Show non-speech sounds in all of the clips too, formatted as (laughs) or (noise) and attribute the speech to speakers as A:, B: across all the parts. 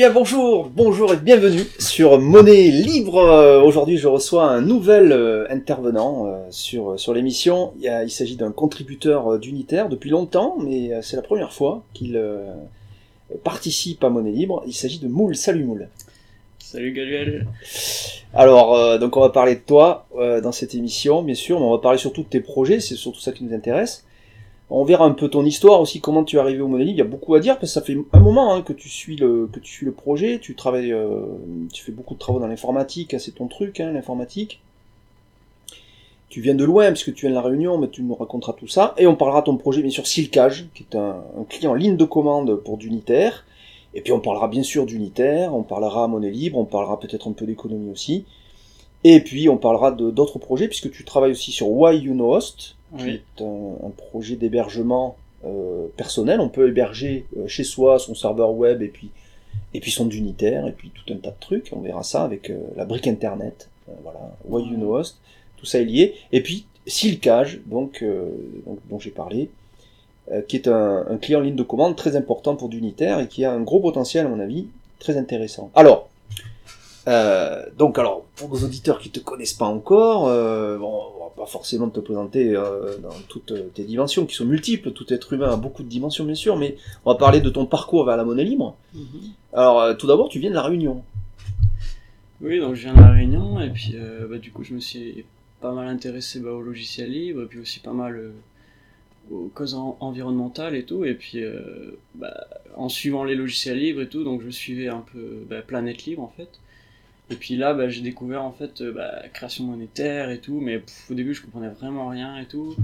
A: Bien bonjour, bonjour et bienvenue sur Monnaie Libre. Euh, Aujourd'hui je reçois un nouvel euh, intervenant euh, sur, sur l'émission. Il, s'agit d'un contributeur d'Unitaire depuis longtemps, mais c'est la première fois qu'il participe à Monnaie Libre. Il s'agit de Moule. Salut Moule.
B: Salut Gabriel.
A: Alors donc on va parler de toi dans cette émission, bien sûr, mais on va parler surtout de tes projets, c'est surtout ça qui nous intéresse. On verra un peu ton histoire aussi, comment tu es arrivé au Libre. Il y a beaucoup à dire parce que ça fait un moment hein, que tu suis le que tu suis le projet. Tu travailles, euh, tu fais beaucoup de travaux dans l'informatique, hein, c'est ton truc, hein, l'informatique. Tu viens de loin puisque tu viens de la Réunion, mais tu nous raconteras tout ça et on parlera de ton projet bien sûr Silcage, qui est un, un client en ligne de commande pour d'unitaire. Et puis on parlera bien sûr d'unitaire, on parlera monnaie libre, on parlera peut-être un peu d'économie aussi. Et puis on parlera de d'autres projets puisque tu travailles aussi sur Why You Know Host, qui un, projet d'hébergement euh, personnel. On peut héberger euh, chez soi son serveur web et puis et puis son unitaire et puis tout un tas de trucs. On verra ça avec euh, la brique internet. Voilà, Why You Know Host, tout ça est lié. Et puis Silcage, donc, donc dont j'ai parlé, qui est un, un client en ligne de commande très important pour d'unitaire et qui a un gros potentiel à mon avis très intéressant. Alors. Euh, donc alors, pour nos auditeurs qui te connaissent pas encore, euh, bon, on va pas forcément te présenter euh, dans toutes tes dimensions qui sont multiples, tout être humain a beaucoup de dimensions bien sûr, mais on va parler de ton parcours vers la monnaie libre.
B: Mhm.
A: Alors euh, tout d'abord, tu viens de la Réunion.
B: Oui, donc je viens de la Réunion et puis bah, du coup je me suis pas mal intéressé bah, au logiciel libre et puis aussi pas mal aux causes en- environnementales et tout. Et puis bah, en suivant les logiciels libres et tout, donc je suivais un peu bah, Planète Libre en fait. Et puis là, bah, j'ai découvert en fait euh, bah, création monétaire et tout, mais au début je comprenais vraiment rien et tout.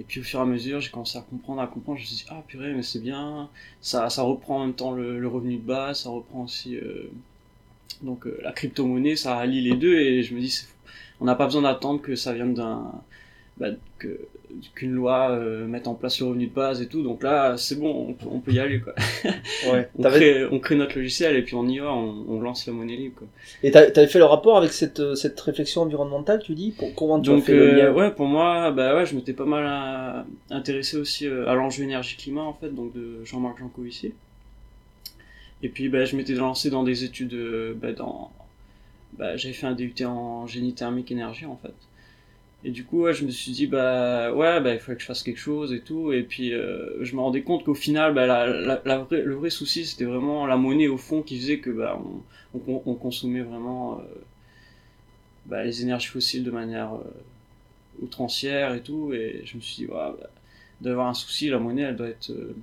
B: Et puis au fur et à mesure, j'ai commencé à comprendre, à comprendre. Je me suis dit, ah purée, mais c'est bien. Ça, ça reprend en même temps le, revenu de base, ça reprend aussi euh, donc euh, la crypto-monnaie, ça allie les deux. Et je me dis, on n'a pas besoin d'attendre que ça vienne d'un. bah, qu'une loi euh, mette en place le revenu de base et tout. Donc là, c'est bon, on peut, on peut y aller. Quoi. (laughs)
A: Ouais.
B: On, crée, on crée notre logiciel et puis on y va, on, on lance la monnaie libre. Quoi.
A: Et t'as- t'avais fait le rapport avec cette, euh, cette réflexion environnementale, tu dis pour, Comment tu
B: Donc
A: fait le
B: euh,
A: lien
B: ouais, pour moi, bah ouais, je m'étais pas mal euh, intéressé aussi euh, à l'enjeu énergie-climat en fait, donc de Jean-Marc Jancovici. Et puis bah, je m'étais lancé dans des études, euh, bah, dans, bah, j'avais fait un DUT en génie thermique énergie en fait. Et du coup, ouais, je me suis dit bah ouais, bah il fallait que je fasse quelque chose et tout. Et puis euh, je me rendais compte qu'au final, bah, la, la, le vrai souci, c'était vraiment la monnaie au fond qui faisait que bah on, on, on consommait vraiment euh, bah, les énergies fossiles de manière euh, outrancière et tout. Et je me suis dit, bah, d'avoir un souci, la monnaie, elle doit être. euh,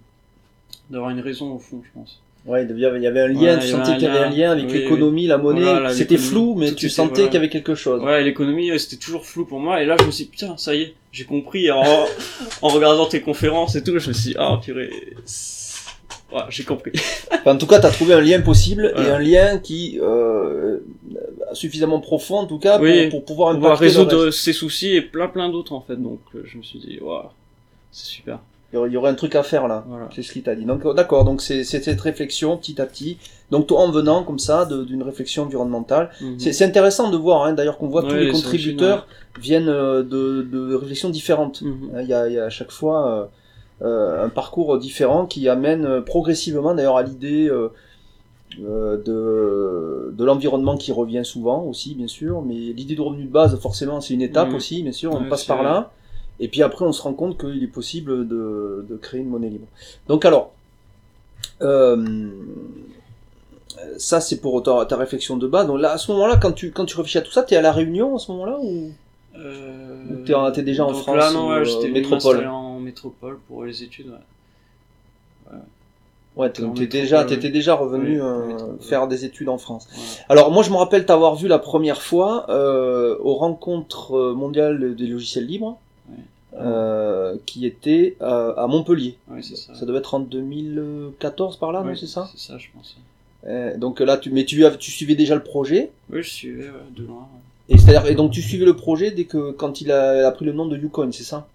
B: d'avoir une raison au fond, je pense.
A: Ouais, il y avait un lien,
B: Ouais,
A: tu sentais qu'il y avait un
B: lien.
A: avec
B: Oui,
A: l'économie, la monnaie.
B: Voilà,
A: C'était flou, mais tu
B: était-
A: sentais
B: voilà.
A: qu'il y avait quelque chose.
B: Ouais, l'économie, c'était toujours flou pour moi. Et là, je me suis dit, putain, ça y est, j'ai compris en, (laughs) en regardant tes conférences et tout. Je me suis dit, ah, purée. c'est- Ouais, j'ai compris. (laughs)
A: Enfin, en tout cas, tu as trouvé un lien possible et un lien qui euh, suffisamment profond, en tout cas, pour,
B: Oui,
A: pour pouvoir le
B: résoudre ses soucis et plein plein d'autres en fait. Donc, euh, je me suis dit, waouh, c'est super.
A: Il y aurait- un truc à faire là.
B: Voilà.
A: C'est ce qu'il t'a dit. Donc, euh, d'accord. Donc, c'est cette réflexion petit à petit. Donc, toi, en venant comme ça d'une réflexion environnementale,
B: Mhm.
A: c'est c'est intéressant de voir. Hein, D'ailleurs, qu'on voit tous
B: Ouais,
A: les
B: les
A: contributeurs viennent euh, de, de réflexions différentes.
B: Mhm.
A: Hein, Il y a, il y a à chaque fois euh, euh, un parcours différent qui amène euh, progressivement d'ailleurs à l'idée euh, de, de l'environnement qui revient souvent aussi, bien sûr. Mais l'idée de revenu de base, forcément, c'est une étape
B: Mhm.
A: aussi, bien sûr. On
B: Ouais,
A: passe par là. Et puis après, on se rend compte qu'il est possible de, de créer une monnaie libre. Donc alors, euh, ça c'est pour ta, ta réflexion de base. Donc là, à ce moment-là, quand tu, quand tu réfléchis à tout ça, t'es à la Réunion à ce moment-là ou
B: Euh,
A: déjà en France,
B: Là, non,
A: euh,
B: ouais, j'étais venu
A: métropole
B: en métropole pour les études. Ouais.
A: Ouais, t'es
B: métropole,
A: déjà,
B: ouais.
A: t'étais déjà revenu
B: Oui,
A: euh, faire des études en France. Alors moi, je me rappelle t'avoir vu la première fois euh, aux rencontres euh, mondiales des logiciels libres,
B: Ouais.
A: Euh, qui était euh, à Montpellier.
B: Ouais, ça.
A: Ça devait être en 2014 par là, non C'est ça
B: C'est ça, je pense.
A: Euh, Donc là, tu, mais tu, suivais déjà le projet.
B: Oui, je suivais ouais, de loin.
A: Et et donc tu suivais le projet dès que quand il a, a pris le nom de Yukon, c'est ça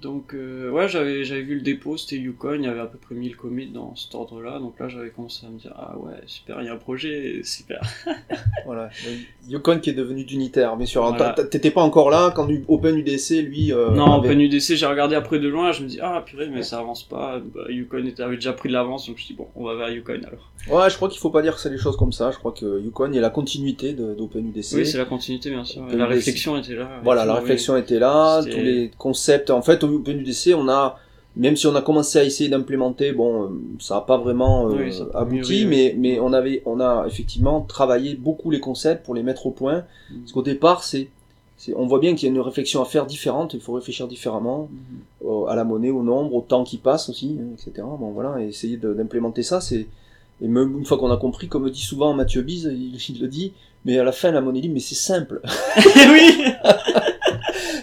B: Donc euh, ouais, j'avais j'avais vu le dépôt, c'était Yukon, il y avait à peu près 1000 commits dans cet ordre-là, donc là j'avais commencé à me dire ah ouais super, il y a un projet, super. (laughs)
A: voilà, Yukon qui est devenu d'unitaire, bien sûr. T'étais pas encore là quand OpenUDC lui.
B: Euh, non, OpenUDC j'ai regardé après de loin, je me dis ah purée mais ça avance pas. Bah, Yukon avait déjà pris de l'avance, donc je me dis bon on va vers Yukon alors.
A: Ouais, je crois qu'il faut pas dire que c'est les choses comme ça. Je crois que Yukon est la continuité d'OpenUDC.
B: Oui, c'est la continuité bien sûr. La réflexion était là.
A: Voilà, la réflexion était là, tous les concepts. En fait, OpenUDC, on a, même si on a commencé à essayer d'implémenter, bon, euh, ça n'a pas vraiment euh, abouti, mais, mais on avait, on a effectivement travaillé beaucoup les concepts pour les mettre au point. Mm. Parce qu'au départ, c'est, on voit bien qu'il y a une réflexion à faire différente, il faut réfléchir différemment mm-hmm. à la monnaie, au nombre, au temps qui passe aussi, hein, etc. Bon voilà, et essayer d'implémenter ça, c'est et même une fois qu'on a compris, comme dit souvent Mathieu Bise, il, (laughs) il, le dit, mais à la fin la monnaie libre, mais c'est simple. (laughs) oui. (laughs)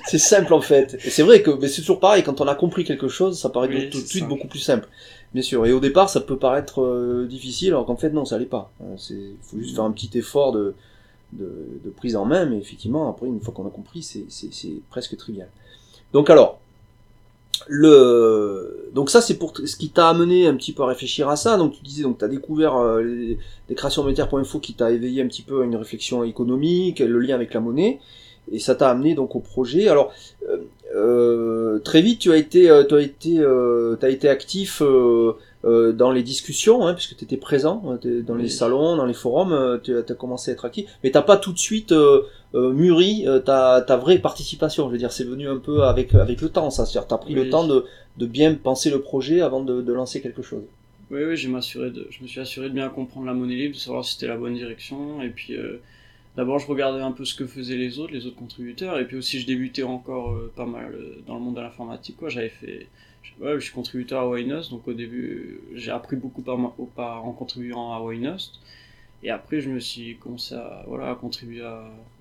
A: c'est simple en fait. Et c'est vrai que mais c'est toujours pareil, quand on a compris quelque chose, ça paraît tout, de suite beaucoup plus simple. Bien sûr. Et au départ, ça peut paraître euh, difficile, alors qu'en fait, non, ça l'est pas. Euh, c'est, faut juste faire un petit effort de, de, de, prise en main, mais effectivement, après, une fois qu'on a compris, c'est, c'est, c'est presque trivial. Donc alors, le donc ça c'est pour ce qui t'a amené un petit peu à réfléchir à ça donc tu disais donc tu as découvert euh, les, les créations monétaires.info qui t'a éveillé un petit peu à une réflexion économique le lien avec la monnaie et ça t'a amené donc au projet. Alors euh, euh très vite, tu as été, euh, tu as été, euh, as été actif dans les discussions, hein, puisque tu étais présent dans les salons, dans les forums, tu as, commencé à être actif, mais t'as pas tout de suite mûri ta, ta vraie participation. Je veux dire, c'est venu un peu avec avec le temps, ça. C'est-à-dire, t'as pris le temps de, de bien penser le projet avant de, de lancer quelque chose.
B: Oui, oui, je, de, je me suis assuré de bien comprendre la monnaie libre, de savoir si c'était la bonne direction, et puis D'abord, je regardais un peu ce que faisaient les autres, les autres contributeurs, et puis aussi je débutais encore euh, pas mal euh, dans le monde de l'informatique. Quoi, j'avais fait, ouais, je suis contributeur à Waynost, donc au début j'ai appris beaucoup par, par en contribuant à Waynost, et après je me suis commencé à voilà à contribuer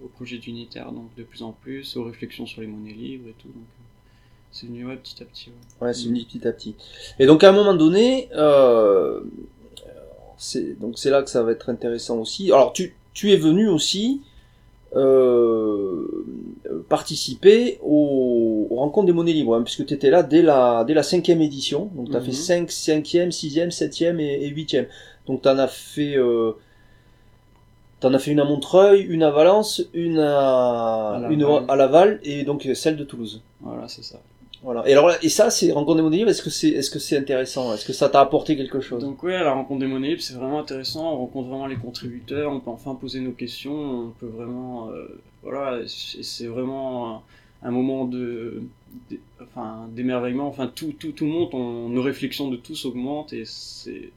B: au projet d'unitaire, donc de plus en plus, aux réflexions sur les monnaies libres et tout. Donc, euh, c'est venu ouais, petit à petit.
A: Ouais, c'est venu petit à petit. Et donc à un moment donné, euh, c'est donc c'est là que ça va être intéressant aussi. Alors tu tu es venu aussi euh, participer aux, rencontres des monnaies libres, hein, puisque tu étais là dès la, dès la cinquième édition. Donc tu as fait 5, 5e, 6e, 7e et, 8e. Donc tu en as fait... Euh, T'en as fait une à Montreuil, une à Valence, une à, une à Laval et donc celle de Toulouse.
B: Voilà, c'est ça.
A: Voilà. Et alors et ça, c'est rencontre des. Est-ce que c'est est-ce que c'est intéressant? Est-ce que ça t'a apporté quelque chose?
B: Donc oui, la rencontre des monnaies libres, c'est vraiment intéressant. On rencontre vraiment les contributeurs. On peut enfin poser nos questions. On peut vraiment euh, voilà. C'est vraiment un, moment de, enfin d'émerveillement. Enfin tout tout tout monte. On, nos réflexions de tous augmentent et c'est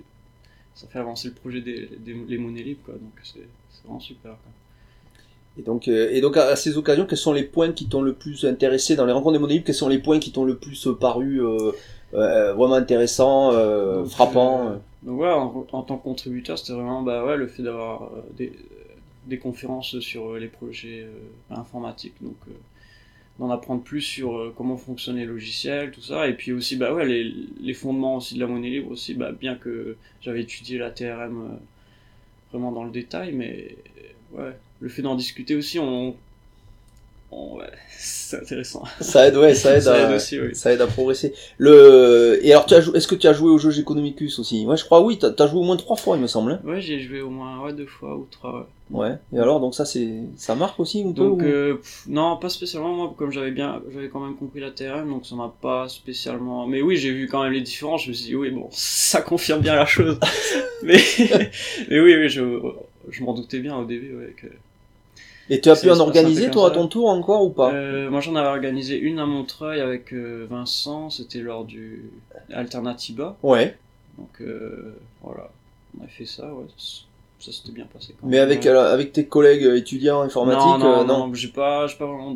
B: ça fait avancer le projet des, des monnaies libres quoi. Donc c'est vraiment super. Quoi.
A: Et donc, euh, et donc à, ces occasions, quels sont les points qui t'ont le plus intéressé dans les rencontres des monnaies libres Quels sont les points qui t'ont le plus euh, paru euh, euh, vraiment intéressants, euh, frappants
B: Donc ouais, en, tant que contributeur, c'était vraiment bah ouais le fait d'avoir des, des conférences sur les projets informatiques, donc d'en apprendre plus sur comment fonctionnent les logiciels, tout ça, et puis aussi bah ouais les, les fondements aussi de la monnaie libre aussi, bah bien que j'avais étudié la TRM vraiment dans le détail, mais ouais le fait d'en discuter aussi, on, ouais, (laughs) c'est intéressant.
A: Ça aide, ouais, (laughs) ça aide, à, aussi, oui. ça aide à progresser. Le et alors, tu as est-ce que tu as joué au jeu Economicus aussi? Ouais, je crois oui. T'as as joué au moins trois fois, il me semble. Hein.
B: ouais, j'ai joué au moins ouais, deux fois ou trois.
A: Ouais. Et alors, donc ça, c'est ça marque aussi ou
B: Donc euh, non, pas spécialement. Moi, comme j'avais bien, j'avais quand même compris la TRM, donc ça m'a pas spécialement. Mais oui, j'ai vu quand même les différences. Je me suis dit oui, bon, (laughs) ça confirme bien la chose. mais mais oui, oui, je je m'en doutais bien au début, ouais, que
A: et tu as pu en organiser toi à ton tour encore ou pas?
B: Euh, Moi j'en avais organisé une à Montreuil avec euh, Vincent, c'était lors du Alternativa.
A: Ouais.
B: Donc euh, voilà, on a fait ça, ouais. Ça s'était bien passé.
A: Quand Mais avec avec tes collègues étudiants informatiques,
B: non, non, non, j'ai pas, pas vraiment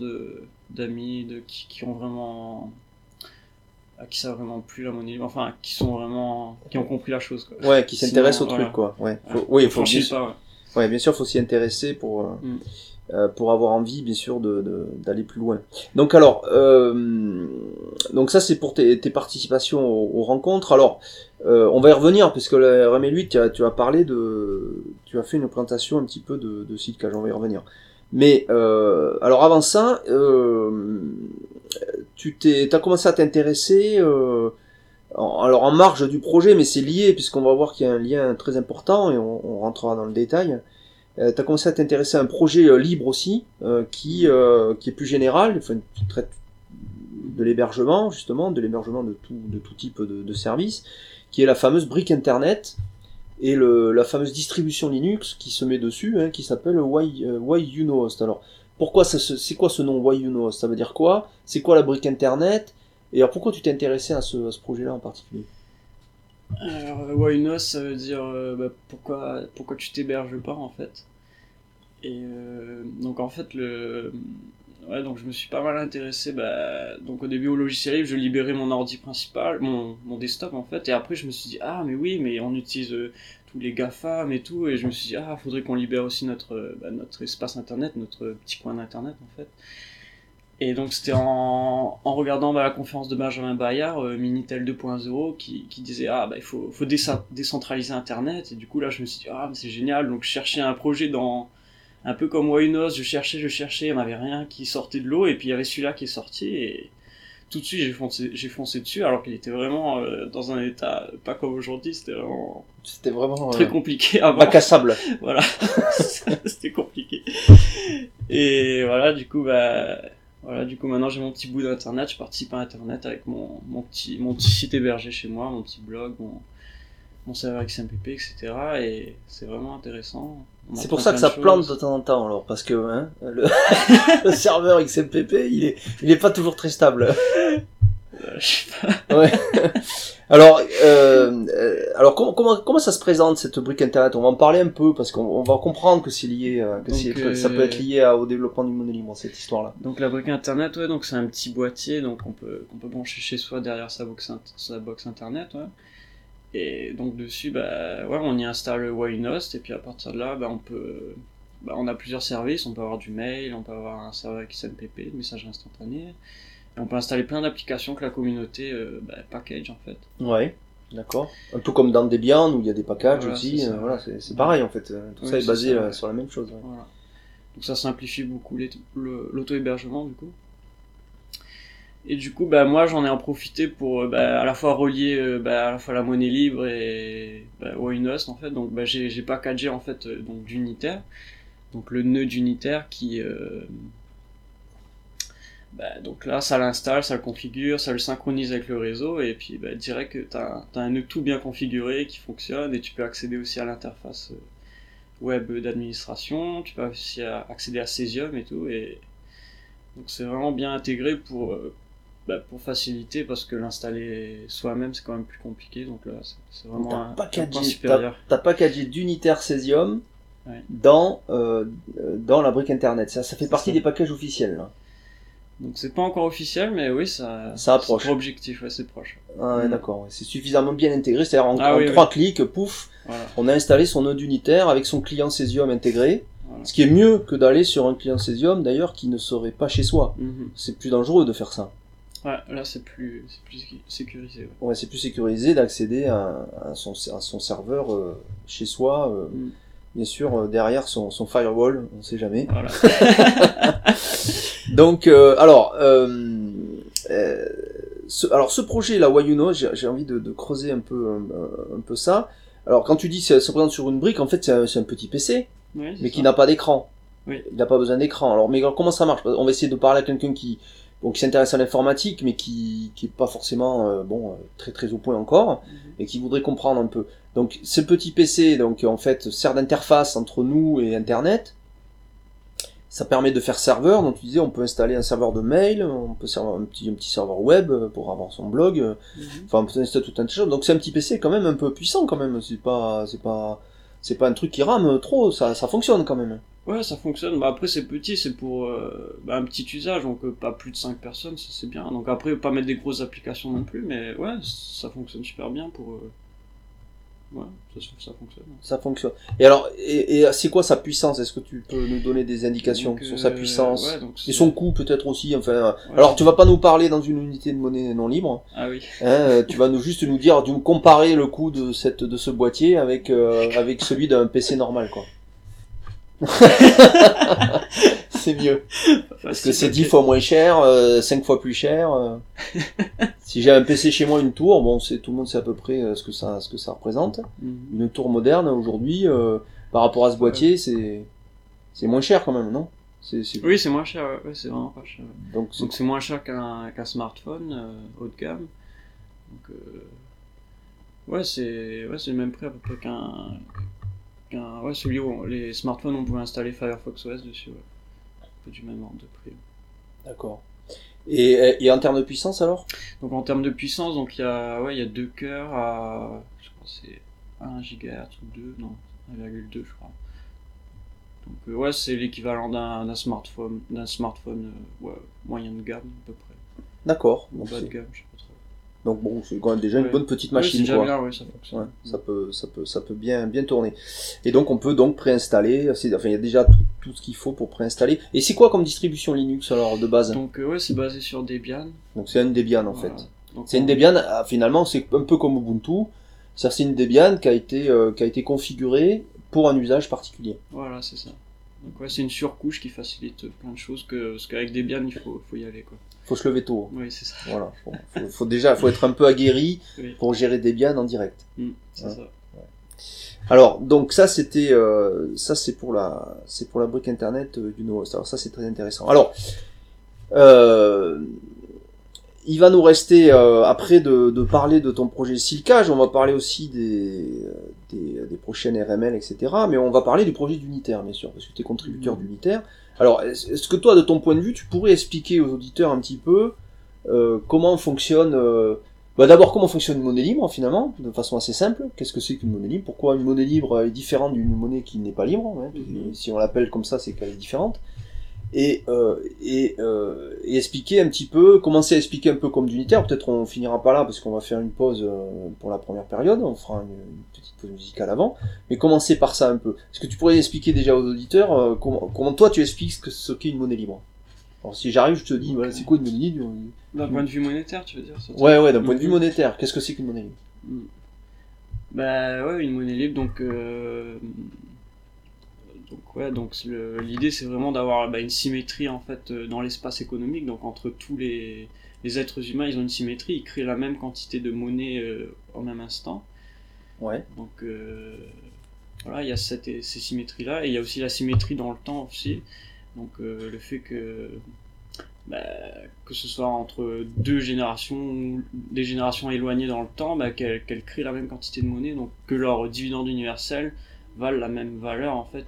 B: d'amis de qui, qui ont vraiment à qui ça a vraiment plu la monnaie enfin qui sont vraiment qui ont compris la chose quoi.
A: Ouais, qui s'intéressent au truc quoi. Ouais. Faut, oui, faut, faut pas, ouais. ouais. bien sûr, faut s'y intéresser pour. Mm. Euh, pour avoir envie bien sûr d'aller de, d'aller plus loin. Donc alors, euh, donc ça c'est pour tes, tes participations aux, rencontres. Alors, euh, on va y revenir parce que la 8 tu as, tu as parlé de, tu as fait une présentation un petit peu de, de site on va y revenir. Mais euh, alors avant ça, tu t'es, t'as commencé à t'intéresser, euh, en- alors en marge du projet, mais c'est lié puisqu'on va voir qu'il y a un lien très important et on, on rentrera dans le détail. Euh, t'as commencé à t'intéresser à un projet euh, libre aussi, euh, qui euh, qui est plus général, enfin qui traite de l'hébergement justement, de l'hébergement de tout type de, services, qui est la fameuse brique internet et la fameuse distribution Linux qui se met dessus, hein, qui s'appelle Why, Why You Know Host. Alors, pourquoi c'est quoi ce nom Why You Know Host? Ça veut dire quoi? C'est quoi la brique internet? Et alors, pourquoi tu t'es intéressé à ce, à ce projet-là en particulier?
B: Alors, euh, why not, ça veut dire euh, bah, pourquoi, pourquoi tu t'héberges pas en fait. Et euh, donc en fait, le... ouais, donc je me suis pas mal intéressé. Bah, donc au début au logiciel libre, je libérais mon ordi principal, mon, mon desktop en fait. Et après, je me suis dit, ah, mais oui, mais on utilise tous les GAFAM et tout. Et je me suis dit, ah, faudrait qu'on libère aussi notre, bah, notre espace internet, notre petit coin d'internet en fait. Et donc c'était en, en regardant bah, la conférence de Benjamin Bayard, euh, Minitel 2.0, qui, qui disait ah bah il faut, faut décentraliser Internet. Et du coup là je me suis dit ah mais c'est génial. Donc je cherchais un projet dans un peu comme Wynos, je cherchais, je cherchais, il n'y avait rien qui sortait de l'eau. Et puis il y avait celui-là qui est sorti et tout de suite j'ai foncé, j'ai foncé dessus alors qu'il était vraiment euh, dans un état pas comme aujourd'hui. C'était vraiment
A: C'était vraiment
B: très
A: euh,
B: compliqué avant
A: bac à sable. (laughs)
B: voilà (laughs) c'était compliqué et voilà du coup bah voilà du coup maintenant j'ai mon petit bout d'internet je participe à internet avec mon, mon petit mon petit site hébergé chez moi mon petit blog mon, mon serveur XMPP etc et c'est vraiment intéressant
A: C'est pour ça que ça
B: de
A: plante
B: choses.
A: de temps en temps, alors, parce que hein, le, (laughs) le serveur XMPP, il est, il est pas toujours très stable. (laughs)
B: Euh, je sais pas. (laughs)
A: Ouais. alors, euh, euh, alors comment, comment, comment ça se présente cette brique internet? On va en parler un peu parce qu'on on va comprendre que c'est lié, euh, que
B: Donc,
A: ça
B: euh,
A: peut être lié à- au développement du monnaie libre cette histoire-là.
B: donc la brique internet ouais donc c'est un petit boîtier donc on peut qu'on peut brancher chez soi derrière sa box int- sa box internet ouais. Et donc dessus, bah, ouais, on y installe le Winost et puis à partir de là, bah, on peut, bah, on a plusieurs services. On peut avoir du mail, on peut avoir un serveur XMPP, message instantané. On peut installer plein d'applications que la communauté euh, bah, package en fait.
A: Ouais, d'accord. Un peu comme dans Debian où il y a des packages
B: Voilà,
A: aussi.
B: c'est
A: euh, voilà, c'est c'est pareil en fait. euh, Tout
B: Oui,
A: ça est basé
B: ça,
A: euh,
B: ouais.
A: sur la même chose. ouais.
B: Voilà. Donc ça simplifie beaucoup l'auto-hébergement du coup. Et du coup, bah, moi j'en ai en profité pour bah, à la fois relier bah, à la fois la monnaie libre et bah, Winost en fait. Donc bah, j'ai packagé en fait donc d'unitaire, donc le nœud d'unitaire qui euh, bah, donc là ça l'installe, ça le configure, ça le synchronise avec le réseau et puis bah, direct que t'as as un tout bien configuré qui fonctionne et tu peux accéder aussi à l'interface euh, web d'administration, tu peux aussi accéder à Cesium et tout, et donc c'est vraiment bien intégré pour, euh, bah, pour faciliter parce que l'installer soi-même c'est quand même plus compliqué, donc là c'est-
A: Donc,
B: vraiment un,
A: packagé,
B: point
A: t'as-
B: supérieur.
A: t'as packagé d'unitaire Cesium
B: Ouais.
A: dans, euh, euh, dans la brique internet. Ça, ça fait partie
B: ça.
A: des packages officiels. Là.
B: Donc c'est pas encore officiel, mais oui, ça,
A: Ça approche.
B: c'est objectif, ouais, c'est proche.
A: Ah, ouais,
B: Mm.
A: d'accord. C'est suffisamment bien intégré. C'est-à-dire en,
B: Ah
A: en
B: oui,
A: trois clics, pouf,
B: Voilà.
A: on a installé son node unitaire avec son client Cesium intégré.
B: Voilà.
A: Ce qui est mieux que d'aller sur un client Cesium d'ailleurs qui ne serait pas chez soi.
B: Mhm.
A: C'est plus dangereux de faire ça.
B: Ouais, là c'est plus, c'est plus sécu- sécurisé. Ouais.
A: Ouais, c'est plus sécurisé d'accéder à, à son, à son serveur euh, chez soi. euh,
B: Mm.
A: Bien sûr, euh, derrière son, son firewall, on sait jamais.
B: Voilà. (laughs)
A: Donc, euh, alors, euh, euh, ce, alors ce projet là, Wayuno, j'ai j'ai envie de, de creuser un peu, un, un peu ça. Alors, quand tu dis que ça se présente sur une brique, en fait, c'est un, un petit PC,
B: c'est
A: mais qui n'a pas d'écran.
B: Oui.
A: Il n'a pas besoin d'écran. Alors, mais comment ça marche? On va essayer de parler à quelqu'un qui, bon, qui s'intéresse à l'informatique, mais qui, qui est pas forcément, euh, bon, euh, très très au point encore,
B: Mhm.
A: et qui voudrait comprendre un peu. Donc, ce petit PC, donc en fait, sert d'interface entre nous et Internet. Ça permet de faire serveur, donc tu disais on peut installer un serveur de mail, on peut servir un petit, un petit serveur web pour avoir son blog, euh,
B: Mhm.
A: enfin on peut installer tout un tas de choses. Donc c'est un petit PC quand même un peu puissant quand même, c'est pas c'est pas c'est pas un truc qui rame trop, ça, ça fonctionne quand même.
B: Ouais, ça fonctionne. Bah, après, c'est petit, c'est pour euh, bah, un petit usage, donc euh, pas plus de 5 personnes, ça, c'est bien. Donc après, pas mettre des grosses applications non plus, mais ouais, ça fonctionne super bien pour. euh, Ouais, ça, ça fonctionne.
A: Ça fonctionne. Et alors, et, et c'est quoi sa puissance? Est-ce que tu peux nous donner des indications
B: Donc,
A: sur sa
B: euh,
A: puissance?
B: ouais, donc
A: Et son coût peut-être aussi, enfin... euh,
B: ouais.
A: Alors tu vas pas nous parler dans une unité de monnaie non libre,
B: Ah oui.
A: hein, euh, tu vas nous juste nous dire, nous comparer le coût de cette de ce boîtier avec euh, avec celui d'un PC normal quoi. (laughs) c'est mieux. Parce que c'est 10 fois moins cher, euh, 5 fois plus cher. euh. (laughs) si j'ai un PC chez moi, une tour, bon, c'est tout le monde sait à peu près euh, ce que ça, ce que ça représente.
B: Mhm.
A: Une tour moderne aujourd'hui, euh, par rapport à ce boîtier, c'est, c'est moins cher quand même, non? C'est, c'est-
B: Oui, c'est moins cher, ouais, ouais, c'est vraiment pas cher.
A: Donc, c'est-
B: Donc c'est moins cher qu'un qu'un smartphone euh, haut de gamme. Donc euh, ouais, c'est ouais, c'est le même prix à peu près qu'un qu'un ouais, celui où les smartphones on pouvait installer Firefox OS dessus. Ouais. Peu du même ordre de prix.
A: d'accord. Et, et en termes de puissance alors?
B: Donc en termes de puissance, donc il y a ouais, il y a deux cœurs à je crois c'est 1 GHz ou 2, non, 1,2 je crois. Donc euh, ouais, c'est l'équivalent d'un smartphone, d'un smartphone euh, ouais, moyen de gamme à peu près.
A: D'accord. Donc,
B: Bas de
A: c'est-
B: gamme, je sais pas trop.
A: donc bon, c'est quand même déjà une bonne petite
B: Oui, c'est
A: machine,
B: déjà
A: quoi.
B: bien, ouais, ça fonctionne.
A: Ouais, ça peut, ça peut, ça peut bien, bien tourner. Et donc on peut donc préinstaller. Enfin, il y a déjà tout, tout ce qu'il faut pour préinstaller. Et c'est quoi comme distribution Linux alors de base?
B: Donc euh, ouais, c'est basé sur Debian.
A: Donc c'est un Debian en
B: Voilà.
A: fait. C'est une Debian. ah, Finalement, c'est un peu comme Ubuntu. C'est une Debian qui a été, euh, qui a été configurée pour un usage particulier.
B: Voilà, c'est ça. Donc ouais, c'est une surcouche qui facilite plein de choses que parce qu'avec Debian, il faut, faut y aller quoi.
A: Faut se lever tôt.
B: Oui, c'est ça.
A: Voilà. Faut, faut, faut déjà, faut être un peu aguerri
B: Oui.
A: pour gérer Debian en direct.
B: Mm, c'est
A: Ouais.
B: ça.
A: Alors, donc ça c'était, euh, ça c'est pour la, c'est pour la brique internet euh, du NoHost. Alors ça c'est très intéressant. Alors, euh, il va nous rester euh, après de, de parler de ton projet Silcage, on va parler aussi des, des, des prochaines RML, etc. Mais on va parler du projet d'unitaire, bien sûr, parce que tu es contributeur
B: Mhm.
A: d'unitaire. Alors, est-ce est-ce que toi, de ton point de vue, tu pourrais expliquer aux auditeurs un petit peu euh, comment fonctionne euh, bah d'abord, comment fonctionne une monnaie libre, finalement, de façon assez simple? Qu'est-ce que c'est qu'une monnaie libre? Pourquoi une monnaie libre est différente d'une monnaie qui n'est pas libre hein,
B: Mhm.
A: Si on l'appelle comme ça, c'est qu'elle est différente. Et, euh, et, euh, et expliquer un petit peu, commencer à expliquer un peu comme d'unitaire. Peut-être on finira pas là parce qu'on va faire une pause euh, pour la première période. On fera une, une petite pause musicale avant. Mais commencer par ça un peu. Est-ce que tu pourrais expliquer déjà aux auditeurs euh, comment, comment toi tu expliques ce que- ce qu'est une monnaie libre? Alors si j'arrive, je te dis, voilà, c'est quoi une monnaie libre
B: D'un point de vue monétaire, tu veux dire
A: Ouais, ouais, d'un point de vue
B: Mhm.
A: monétaire, qu'est-ce que c'est qu'une monnaie? Libre
B: Mm. Bah ouais, une monnaie libre, donc euh, donc ouais, donc l'idée c'est vraiment d'avoir bah, une symétrie en fait euh, dans l'espace économique, donc entre tous les, les êtres humains, ils ont une symétrie, ils créent la même quantité de monnaie euh, au même instant.
A: Ouais.
B: Donc euh, voilà, il y a cette, ces symétries-là, et il y a aussi la symétrie dans le temps aussi. Donc euh, le fait que bah, que ce soit entre deux générations, ou des générations éloignées dans le temps, bah, qu'elles créent la même quantité de monnaie, donc que leur dividende universel valent la même valeur en fait,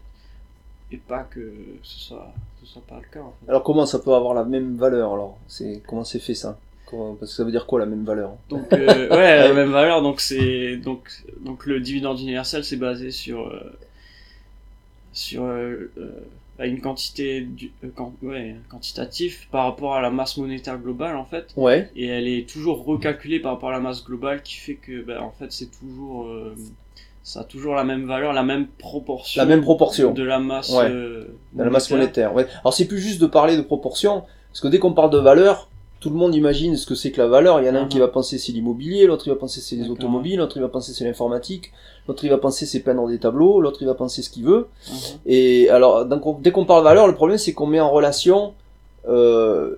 B: et pas que ce soit, ce soit pas le cas en fait.
A: Alors comment ça peut avoir la même valeur alors? C'est comment c'est fait ça? Comment- Parce que ça veut dire quoi la même valeur?
B: Donc euh, ouais, la (laughs) même valeur, donc c'est donc donc le dividende universel c'est basé sur euh, sur euh, euh, bah, une quantité du, euh, quand, ouais, quantitatif par rapport à la masse monétaire globale en fait.
A: Ouais.
B: et elle est toujours recalculée par rapport à la masse globale qui fait que bah, en fait c'est toujours euh, ça a toujours la même valeur la même proportion
A: La même proportion
B: de la masse
A: Ouais.
B: euh,
A: de la masse
B: monétaire.
A: monétaire. Ouais. Alors c'est plus juste de parler de proportion, parce que dès qu'on parle de valeur, tout le monde imagine ce que c'est que la valeur. Il y en a un
B: Mhm.
A: qui va penser c'est l'immobilier, l'autre il va penser c'est les automobiles, l'autre il va penser c'est l'informatique, l'autre il va penser c'est peindre des tableaux, l'autre il va penser ce qu'il veut.
B: Mhm.
A: Et alors, donc, on- dès qu'on parle valeur, le problème c'est qu'on met en relation euh,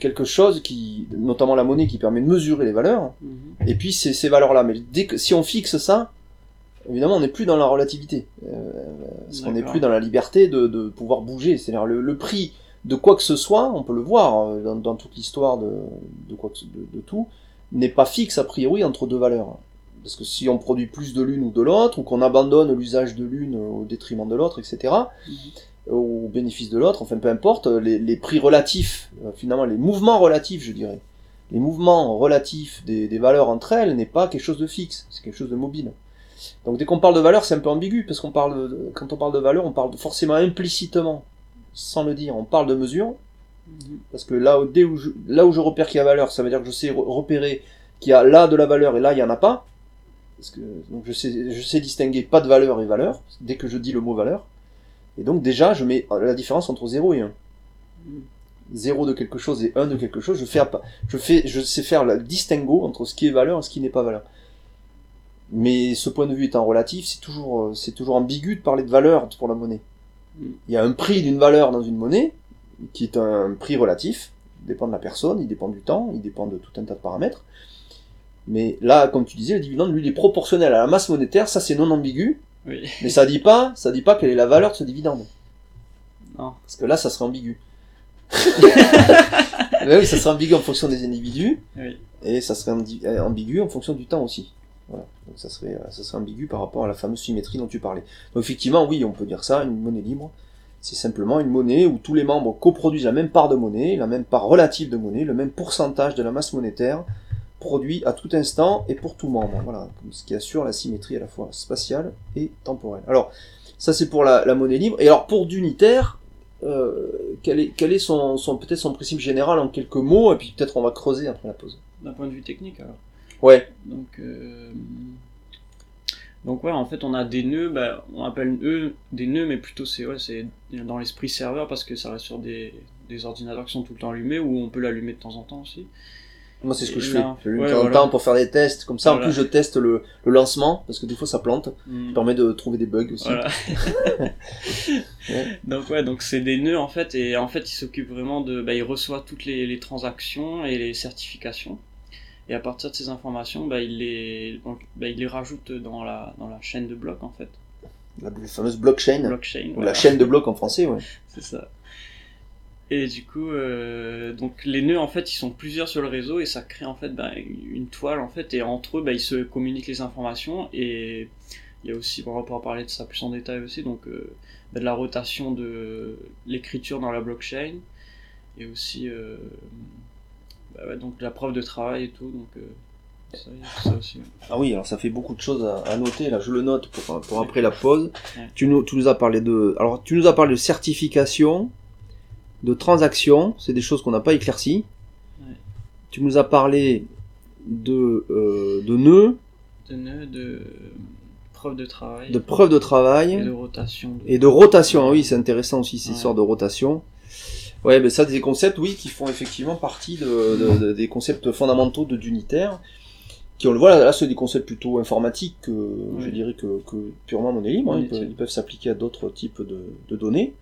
A: quelque chose qui, notamment la monnaie, qui permet de mesurer les valeurs.
B: Mhm.
A: Et puis c'est ces valeurs-là. Mais dès que si on fixe ça, évidemment, on n'est plus dans la relativité. Euh, parce qu'on n'est plus dans la liberté de, de pouvoir bouger. C'est-à-dire le, le prix de quoi que ce soit, on peut le voir euh, dans, dans toute l'histoire de, de quoi que ce- de, de tout, n'est pas fixe a priori entre deux valeurs. Parce que si on produit plus de l'une ou de l'autre, ou qu'on abandonne l'usage de l'une au détriment de l'autre, etc.,
B: Mhm.
A: au bénéfice de l'autre, enfin peu importe, les, les prix relatifs, euh, finalement les mouvements relatifs, je dirais, les mouvements relatifs des, des valeurs entre elles n'est pas quelque chose de fixe, c'est quelque chose de mobile. Donc dès qu'on parle de valeur, c'est un peu ambigu, parce qu'on parle de, quand on parle de valeur, on parle forcément implicitement, sans le dire, on parle de mesure, parce que là, où- je, repère qu'il y a valeur, ça veut dire que je sais re- repérer qu'il y a là de la valeur et là il y en a pas. Donc je sais, distinguer pas de valeur et valeur, dès que je dis le mot valeur. Et donc déjà, je mets la différence entre 0 et 1.
B: Mhm.
A: 0 de quelque chose et 1 de quelque chose, je fais, je fais, je sais faire le distinguo entre ce qui est valeur et ce qui n'est pas valeur. Mais ce point de vue étant relatif, c'est toujours, euh, c'est toujours ambigu de parler de valeur pour la monnaie. Il y a un prix d'une valeur dans une monnaie, qui est un prix relatif, il dépend de la personne, il dépend du temps, il dépend de tout un tas de paramètres. Mais là, comme tu disais, le dividende, lui, il est proportionnel à la masse monétaire, ça c'est non ambigu,
B: Oui.
A: mais ça dit pas, ça dit pas quelle est la valeur de ce dividende.
B: Non.
A: Parce que là, ça serait ambigu. (laughs) Mais oui, ça serait ambigu en fonction des individus,
B: Oui.
A: et ça serait euh, ambigu en fonction du temps aussi. Voilà. Donc ça serait, euh, ça serait ambigu par rapport à la fameuse symétrie dont tu parlais. Donc effectivement, oui, on peut dire ça, une monnaie libre, c'est simplement une monnaie où tous les membres coproduisent la même part de monnaie, la même part relative de monnaie, le même pourcentage de la masse monétaire, produit à tout instant et pour tout membre. Voilà, ce qui assure la symétrie à la fois spatiale et temporelle. Alors, ça c'est pour la, monnaie libre. Et alors pour d'unitaire, euh, quel est, quel est son, son peut-être son principe général en quelques mots, et puis peut-être on va creuser après la pause.
B: D'un point de vue technique, alors.
A: Ouais,
B: Donc, euh, donc ouais, en fait, on a des nœuds, bah, on appelle eux des nœuds, mais plutôt c'est ouais, c'est dans l'esprit serveur parce que ça reste sur des, des ordinateurs qui sont tout le temps allumés ou on peut l'allumer de temps en temps aussi.
A: moi c'est ce que je fais. Je l'allume de temps en temps pour faire des tests. Comme ça, en plus je teste le, le lancement, parce que des fois ça plante.
B: Hmm.
A: Ça permet de trouver des bugs aussi.
B: Voilà. (laughs)
A: Ouais.
B: Donc ouais, donc c'est des nœuds en fait, et en fait il s'occupe vraiment de, bah, il reçoit toutes les, les transactions et les certifications, et à partir de ces informations, bah, il les, donc, bah, il les rajoute dans la dans la chaîne de blocs en fait,
A: La fameuse blockchain,
B: blockchain.
A: ou
B: voilà.
A: la chaîne de blocs en français, ouais. (laughs)
B: C'est ça. Et du coup, euh, donc les nœuds en fait, ils sont plusieurs sur le réseau et ça crée en fait bah, une toile en fait et entre eux, bah, ils se communiquent les informations et il y a aussi, bon, on va pouvoir parler de ça plus en détail aussi, donc euh, bah, de la rotation de l'écriture dans la blockchain et aussi euh, bah, ouais, donc la preuve de travail et tout, donc euh, ça, aussi.
A: Ah oui, alors ça fait beaucoup de choses à, à noter. Là, je le note pour, pour après la pause.
B: Ouais.
A: Tu, nous, tu nous as parlé de, alors tu nous as parlé de certification, de transaction. C'est des choses qu'on n'a pas éclaircies.
B: Ouais.
A: Tu nous as parlé de, euh, de nœuds,
B: De nœuds, de preuve de travail
A: de preuves de
B: et
A: travail
B: de rotation. de-
A: et de rotation. Ah Oui, c'est intéressant aussi ces histoires de rotation. Ouais, mais ça, des concepts, oui, qui font effectivement partie de, de- de- des concepts fondamentaux de d'unitaire, qui on le voit là, là, c'est des concepts plutôt informatiques, que, je dirais que, que purement monnaie libre. hein. Ils, peuvent,
B: libre.
A: ils peuvent s'appliquer à d'autres types de, de données,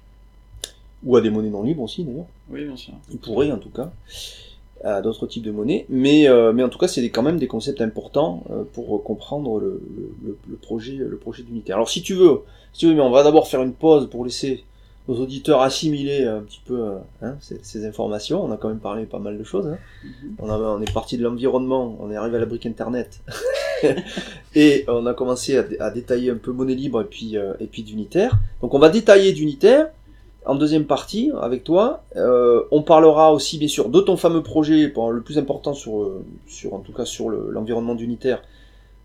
A: ou à des monnaies non libres aussi d'ailleurs.
B: Oui, bien sûr.
A: Ils pourraient en tout cas, à d'autres types de monnaies. Mais, euh, mais en tout cas, c'est quand même des concepts importants euh, pour comprendre le, le, le- le projet, le projet d'unitaire. Alors si tu veux, si tu veux, mais on va d'abord faire une pause pour laisser nos auditeurs assimiler un petit peu euh, hein, ces, ces informations. On a quand même parlé pas mal de choses. hein.
B: Mhm.
A: On, a- on est parti de l'environnement, on est arrivé à la brique internet, (laughs) et on a commencé à, dé- à détailler un peu monnaie libre et puis euh, et puis d'unitaire. Donc on va détailler d'unitaire en deuxième partie avec toi. Euh, on parlera aussi bien sûr de ton fameux projet, le plus important sur euh, sur en tout cas sur le- l'environnement d'unitaire.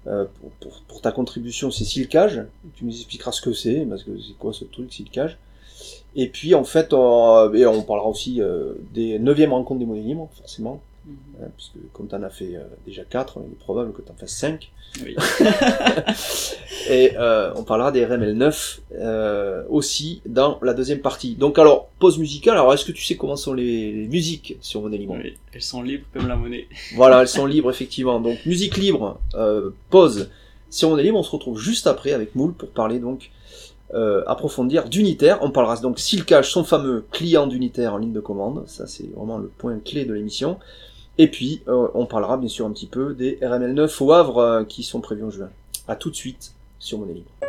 A: euh, pour, pour, pour ta contribution, c'est Silcage. Tu nous expliqueras ce que c'est, parce que c'est quoi ce truc Silcage. Et puis en fait, on, et on parlera aussi euh, des 9e rencontres des monnaies libres, forcément,
B: Mhm.
A: hein, puisque comme tu en as fait euh, déjà 4, il est probable que tu en fasses 5.
B: Oui. (laughs)
A: Et euh, on parlera des RML9 euh, aussi dans la deuxième partie. Donc alors, pause musicale, alors est-ce que tu sais comment sont les, les musiques sur Monnaie Libre
B: Oui, elles sont libres comme la monnaie.
A: Voilà, elles sont libres effectivement. Donc musique libre, euh, pause sur Monnaie Libre, on se retrouve juste après avec Moule pour parler donc euh, approfondir d'unitaire. On parlera donc Silcage, son fameux client d'unitaire en ligne de commande. Ça c'est vraiment le point clé de l'émission. Et puis euh, on parlera bien sûr un petit peu des RML9 au Havre euh, qui sont prévus en juin. À tout de suite sur Monnaie Libre.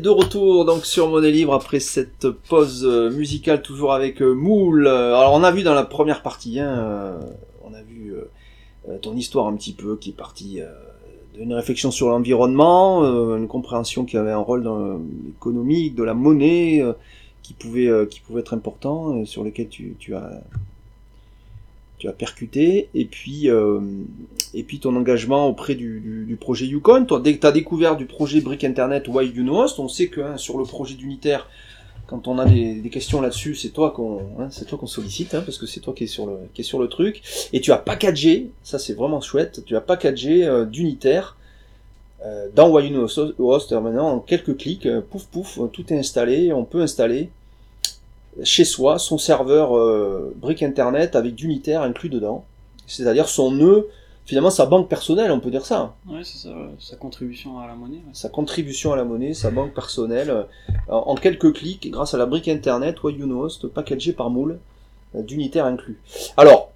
A: De retour donc sur Monnaie Libre après cette pause euh, musicale toujours avec euh, Moule. Alors on a vu dans la première partie, hein, euh, on a vu euh, ton histoire un petit peu qui est partie euh, d'une réflexion sur l'environnement, euh, une compréhension qui avait un rôle dans économique, de la monnaie, euh, qui pouvait euh, qui pouvait être important, euh, sur lequel tu, tu as tu as percuté, et puis euh, et puis ton engagement auprès du, projet Yukon. Toi, dès que tu as découvert du projet Brick Internet Why You Host, on sait que hein, sur le projet d'unitaire, quand on a des, questions là-dessus, c'est toi qu'on hein, c'est sollicite, hein, parce que c'est toi qui est sur le qui est sur le truc. Et tu as packagé, ça c'est vraiment chouette, tu as packagé euh, d'unitaire euh, dans Why You Know Host maintenant en quelques clics, euh, pouf pouf, tout est installé, on peut installer chez soi son serveur euh, brick internet avec d'unitaire inclus dedans, c'est-à-dire son nœud, finalement sa banque personnelle, on peut dire ça,
B: c'est ça, sa contribution à la monnaie. ouais.
A: sa contribution à la monnaie, sa banque personnelle, euh, en en quelques clics, grâce à la brique internet Why You Know Host, packagé par Moule, euh, d'unitaire inclus. Alors,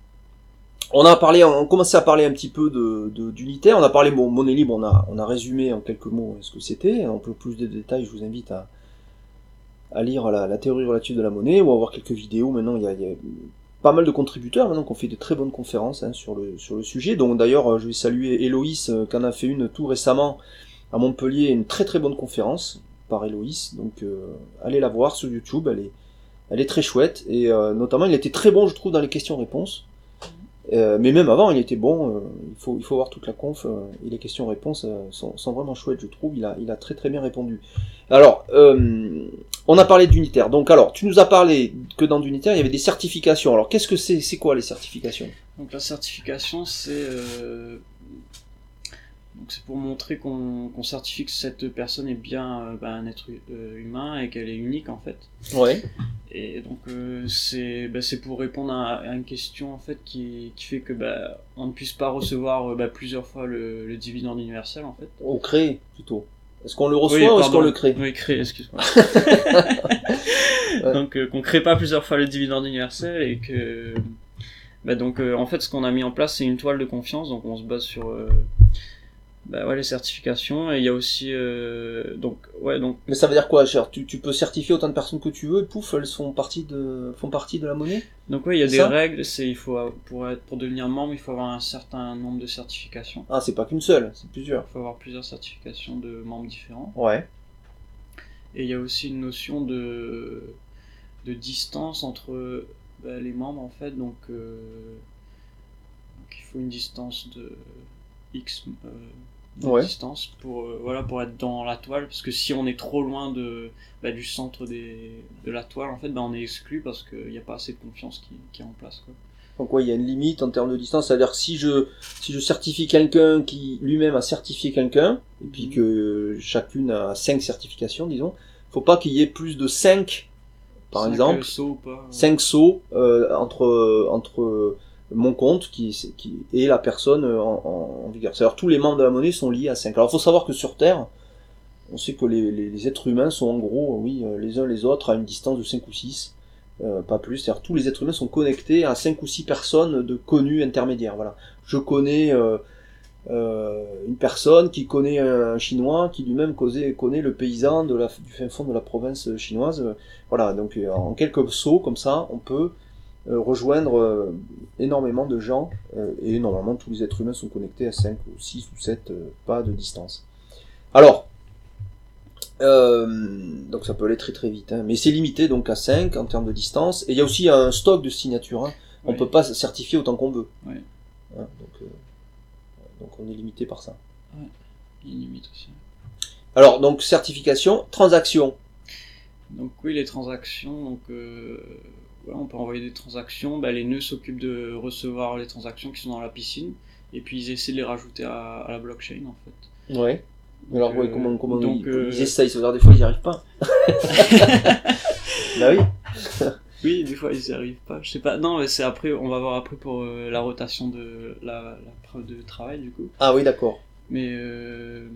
A: on a parlé, on commençait à parler un petit peu de de- d'unitaire, on a parlé bon, monnaie libre, on a on a résumé en quelques mots ce que c'était. Un peu plus de détails, je vous invite à à lire la, théorie relative de la monnaie ou à voir quelques vidéos. Maintenant, il y a, pas mal de contributeurs maintenant qui ont fait de très bonnes conférences hein, sur le sujet. Donc d'ailleurs, euh, je vais saluer Héloïse euh, qui en a fait une tout récemment à Montpellier, une très très bonne conférence par Héloïse. Donc euh, allez la voir sur YouTube, elle est très chouette et notamment il était très bon je trouve dans les questions-réponses. Mais même avant, il était bon. il faut voir toute la conf et les questions-réponses sont, vraiment chouettes, je trouve. Il a il a très très bien répondu. Alors, on a parlé d'unitaire. Donc alors, tu nous as parlé que dans d'unitaire, il y avait des certifications. Alors qu'est-ce que c'est C'est quoi les certifications?
B: Donc la certification, c'est euh, donc c'est pour montrer qu'on certifie que cette personne est bien euh, bah, un être euh, humain et qu'elle est unique en fait.
A: Ouais.
B: Et donc euh, c'est bah, c'est pour répondre à, à une question en fait qui, qui fait que bah, on ne puisse pas recevoir plusieurs fois le, le dividende universel en fait.
A: On crée plutôt. Est-ce qu'on le reçoit
B: Oui,
A: ou est-ce qu'on le crée
B: Oui, créer, excuse-moi. (laughs) (laughs)
A: Ouais.
B: Donc euh, qu'on crée pas plusieurs fois le dividende universel et que bah, donc euh, en fait ce qu'on a mis en place c'est une toile de confiance donc on se base sur euh, bah, ouais, les certifications et il y a aussi euh, donc ouais donc
A: Mais ça veut dire quoi, cher tu, tu peux certifier autant de personnes que tu veux et pouf, elles font partie de font partie de la monnaie?
B: Donc ouais il y a des règles c'est il faut pour être pour devenir membre il faut avoir un certain nombre de certifications
A: Ah, c'est pas qu'une seule, c'est plusieurs.
B: il faut avoir plusieurs certifications de membres différents
A: Ouais.
B: Et il y a aussi une notion de, de distance entre bah, les membres en fait. Donc, euh, donc il faut une distance de X euh, de
A: Ouais.
B: distance pour, euh, voilà, pour être dans la toile. Parce que si on est trop loin de, bah, du centre des, de la toile, en fait, bah, on est exclu parce qu'il n'y a pas assez de confiance qui, qui est en place. Quoi.
A: Donc ouais, il y a une limite en termes de distance, c'est-à-dire que si je si je certifie quelqu'un qui lui-même a certifié quelqu'un et puis
B: Mhm.
A: que chacune a cinq certifications, disons, faut pas qu'il y ait plus de 5 par
B: Cinq,
A: exemple,
B: euh, sauts pas,
A: 5 sauts euh, entre entre mon compte qui, qui et la personne en, en, en vigueur. C'est-à-dire tous les membres de la monnaie sont liés à 5. Alors il faut savoir que sur Terre, on sait que les, les, êtres humains sont en gros, oui, euh, les uns les autres à une distance de 5 ou 6, euh, pas plus. C'est-à-dire tous les êtres humains sont connectés à 5 ou 6 personnes de connus intermédiaires. Voilà. Je connais euh, euh, une personne qui connaît un chinois qui lui-même connaît le paysan de la, du fin fond de la province chinoise. Voilà, donc euh, en quelques sauts comme ça, on peut euh, rejoindre euh, énormément de gens euh, et normalement tous les êtres humains sont connectés à 5 ou 6 ou 7 euh, pas de distance. Alors, euh, donc ça peut aller très très vite, hein, mais c'est limité donc à 5 en termes de distance et il y a aussi un stock de signatures. hein. On
B: Ouais.
A: peut pas certifier autant qu'on veut. Hein, donc, euh, donc on est limité par ça.
B: Il limite aussi.
A: Alors donc certification, transaction.
B: Donc oui, les transactions, donc euh, on peut envoyer des transactions. Bah, les nœuds s'occupent de recevoir les transactions qui sont dans la piscine, et puis ils essaient de les rajouter à, à la blockchain en fait.
A: Ouais. Alors
B: Donc,
A: ouais,
B: euh,
A: comment, comment
B: donc,
A: ils,
B: euh,
A: ils essayent, c'est-à-dire des fois ils n'y arrivent pas. (laughs) bah oui.
B: Oui, des fois ils y arrivent pas. Je sais pas. Non, mais c'est après. On va voir après pour euh, la rotation de la, la preuve de travail du coup.
A: Ah oui d'accord.
B: Mais euh,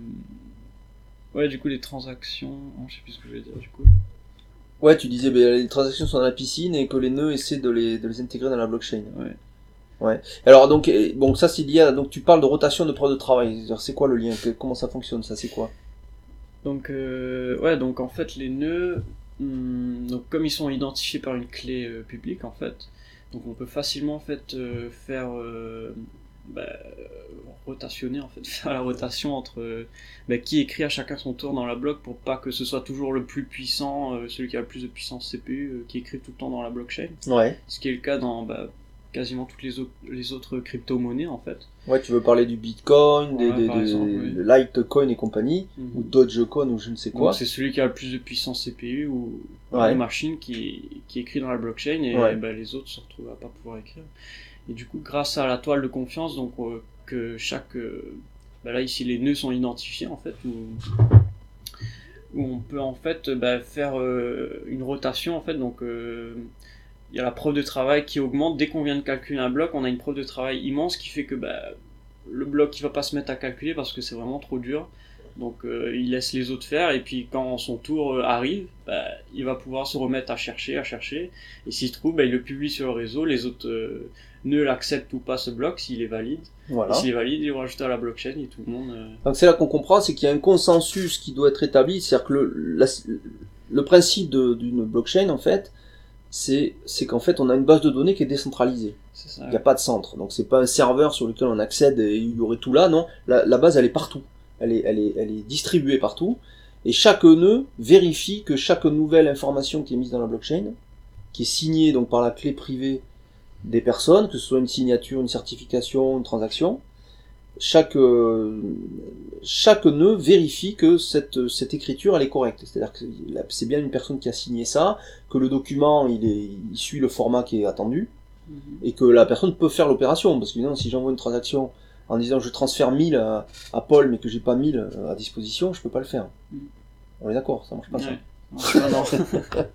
B: ouais, du coup les transactions. oh, je sais plus ce que je vais dire du coup.
A: Ouais, tu disais ben, les transactions sont dans la piscine et que les nœuds essaient de les, de les intégrer dans la blockchain.
B: Ouais.
A: Ouais. Alors donc bon ça c'est lié à donc tu parles de rotation de preuve de travail. C'est quoi le lien? Comment ça fonctionne ça? C'est quoi?
B: Donc, euh, ouais, donc en fait, les nœuds, hum, donc comme ils sont identifiés par une clé euh, publique, en fait, donc on peut facilement en fait euh, faire euh, bah, rotationner en fait, (laughs) faire la rotation entre euh, bah, qui écrit à chacun son tour dans la bloc pour pas que ce soit toujours le plus puissant, euh, celui qui a le plus de puissance CPU, euh, qui écrit tout le temps dans la blockchain.
A: Ouais.
B: Ce qui est le cas dans bah, quasiment toutes les autres, les autres crypto-monnaies en fait.
A: Ouais, tu veux parler du Bitcoin, des,
B: Ouais,
A: des,
B: par
A: des-
B: exemple, oui.
A: de Litecoin et compagnie,
B: Mhm.
A: ou Dogecoin ou je ne sais quoi.
B: C'est celui qui a le plus de puissance CPU ou
A: Ouais.
B: une machine qui, qui écrit dans la blockchain et
A: Ouais.
B: bah, les autres se retrouvent à pas pouvoir écrire. Et du coup, grâce à la toile de confiance, donc euh, que chaque, euh, bah, là ici les nœuds sont identifiés en fait, où, on peut en fait bah, faire euh, une rotation en fait, donc il y a la preuve de travail qui augmente dès qu'on vient de calculer un bloc, on a une preuve de travail immense qui fait que bah, le bloc il va pas se mettre à calculer parce que c'est vraiment trop dur. Donc il laisse les autres faire et puis quand son tour arrive, il va pouvoir se remettre à chercher, à chercher. Et s'il trouve, il le publie sur le réseau, les autres ne l'acceptent ou pas ce bloc s'il est valide.
A: Voilà.
B: S'il est valide, ils vont rajouter à la blockchain et tout le monde. euh,
A: Donc c'est là qu'on comprend, c'est qu'il y a un consensus qui doit être établi, c'est-à-dire que le, la- le principe d'une blockchain, en fait, c'est qu'en fait on a une base de données qui est décentralisée.
B: ça.
A: Il n'y a pas de centre, donc c'est pas un serveur sur lequel on accède et il y aurait tout là, non. La, la base elle est partout, elle est, elle est, elle est distribuée partout, et chaque nœud vérifie que chaque nouvelle information qui est mise dans la blockchain, qui est signée donc par la clé privée des personnes, que ce soit une signature, une certification, une transaction, chaque euh, chaque nœud vérifie que cette cette écriture elle est correcte. C'est-à-dire que c'est bien une personne qui a signé ça, que le document il est il suit le format qui est attendu
B: Mhm.
A: et que la personne peut faire l'opération parce qu'évidemment si j'envoie une transaction en disant je transfère 1000 à, à Paul mais que j'ai pas 1000 à disposition, je peux pas le faire.
B: Mm.
A: On est d'accord, ça marche pas ça.
B: Ouais. Non, non. (laughs)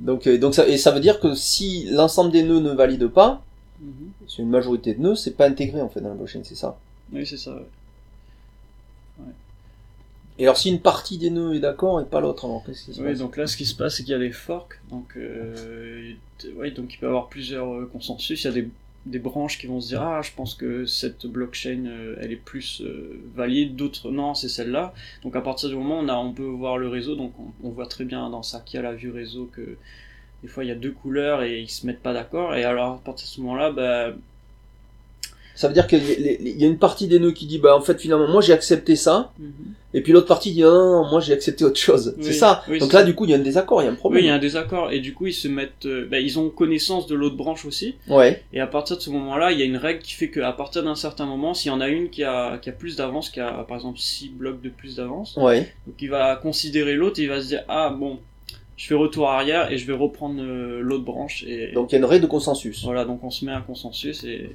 A: Donc euh, donc ça et ça veut dire que si l'ensemble des nœuds ne valide pas,
B: Mhm.
A: c'est une majorité de nœuds, c'est pas intégré en fait dans la blockchain, c'est ça.
B: Oui, c'est ça. ouais.
A: Et alors si une partie des nœuds est d'accord et pas l'autre, alors qu'est-ce qui se
B: Oui,
A: passe?
B: donc là, ce qui se passe, c'est qu'il y a des forks. Donc, euh, ouais, donc il peut y avoir plusieurs euh, consensus. Il y a des, des branches qui vont se dire Ah, je pense que cette blockchain, euh, elle est plus euh, valide. D'autres, non, c'est celle-là. Donc, à partir du moment on, a, on peut voir le réseau, donc on, voit très bien dans Saki à la vue réseau que des fois il y a deux couleurs et ils se mettent pas d'accord. Et alors, à partir de ce moment-là, bah,
A: Ça veut dire qu'il y, a- une partie des nœuds qui dit bah en fait finalement moi j'ai accepté ça et puis l'autre partie dit non, non, non, moi j'ai accepté autre chose.
B: Oui,
A: c'est ça.
B: oui,
A: Donc là
B: ça.
A: du coup il y a un désaccord, il y a un
B: oui,
A: problème.
B: il y a un désaccord. Et du coup, ils se mettent. euh, bah, ils ont connaissance de l'autre branche aussi.
A: Ouais.
B: Et à partir de ce moment-là, il y a une règle qui fait qu'à partir d'un certain moment, s'il y en a une qui a, qui a plus d'avance, qui a par exemple 6 blocs de plus d'avance,
A: Ouais.
B: donc il va considérer l'autre et il va se dire Ah bon, je fais retour arrière et je vais reprendre euh, l'autre branche. Et
A: Donc il y a une règle de consensus.
B: voilà, donc on se met à un consensus et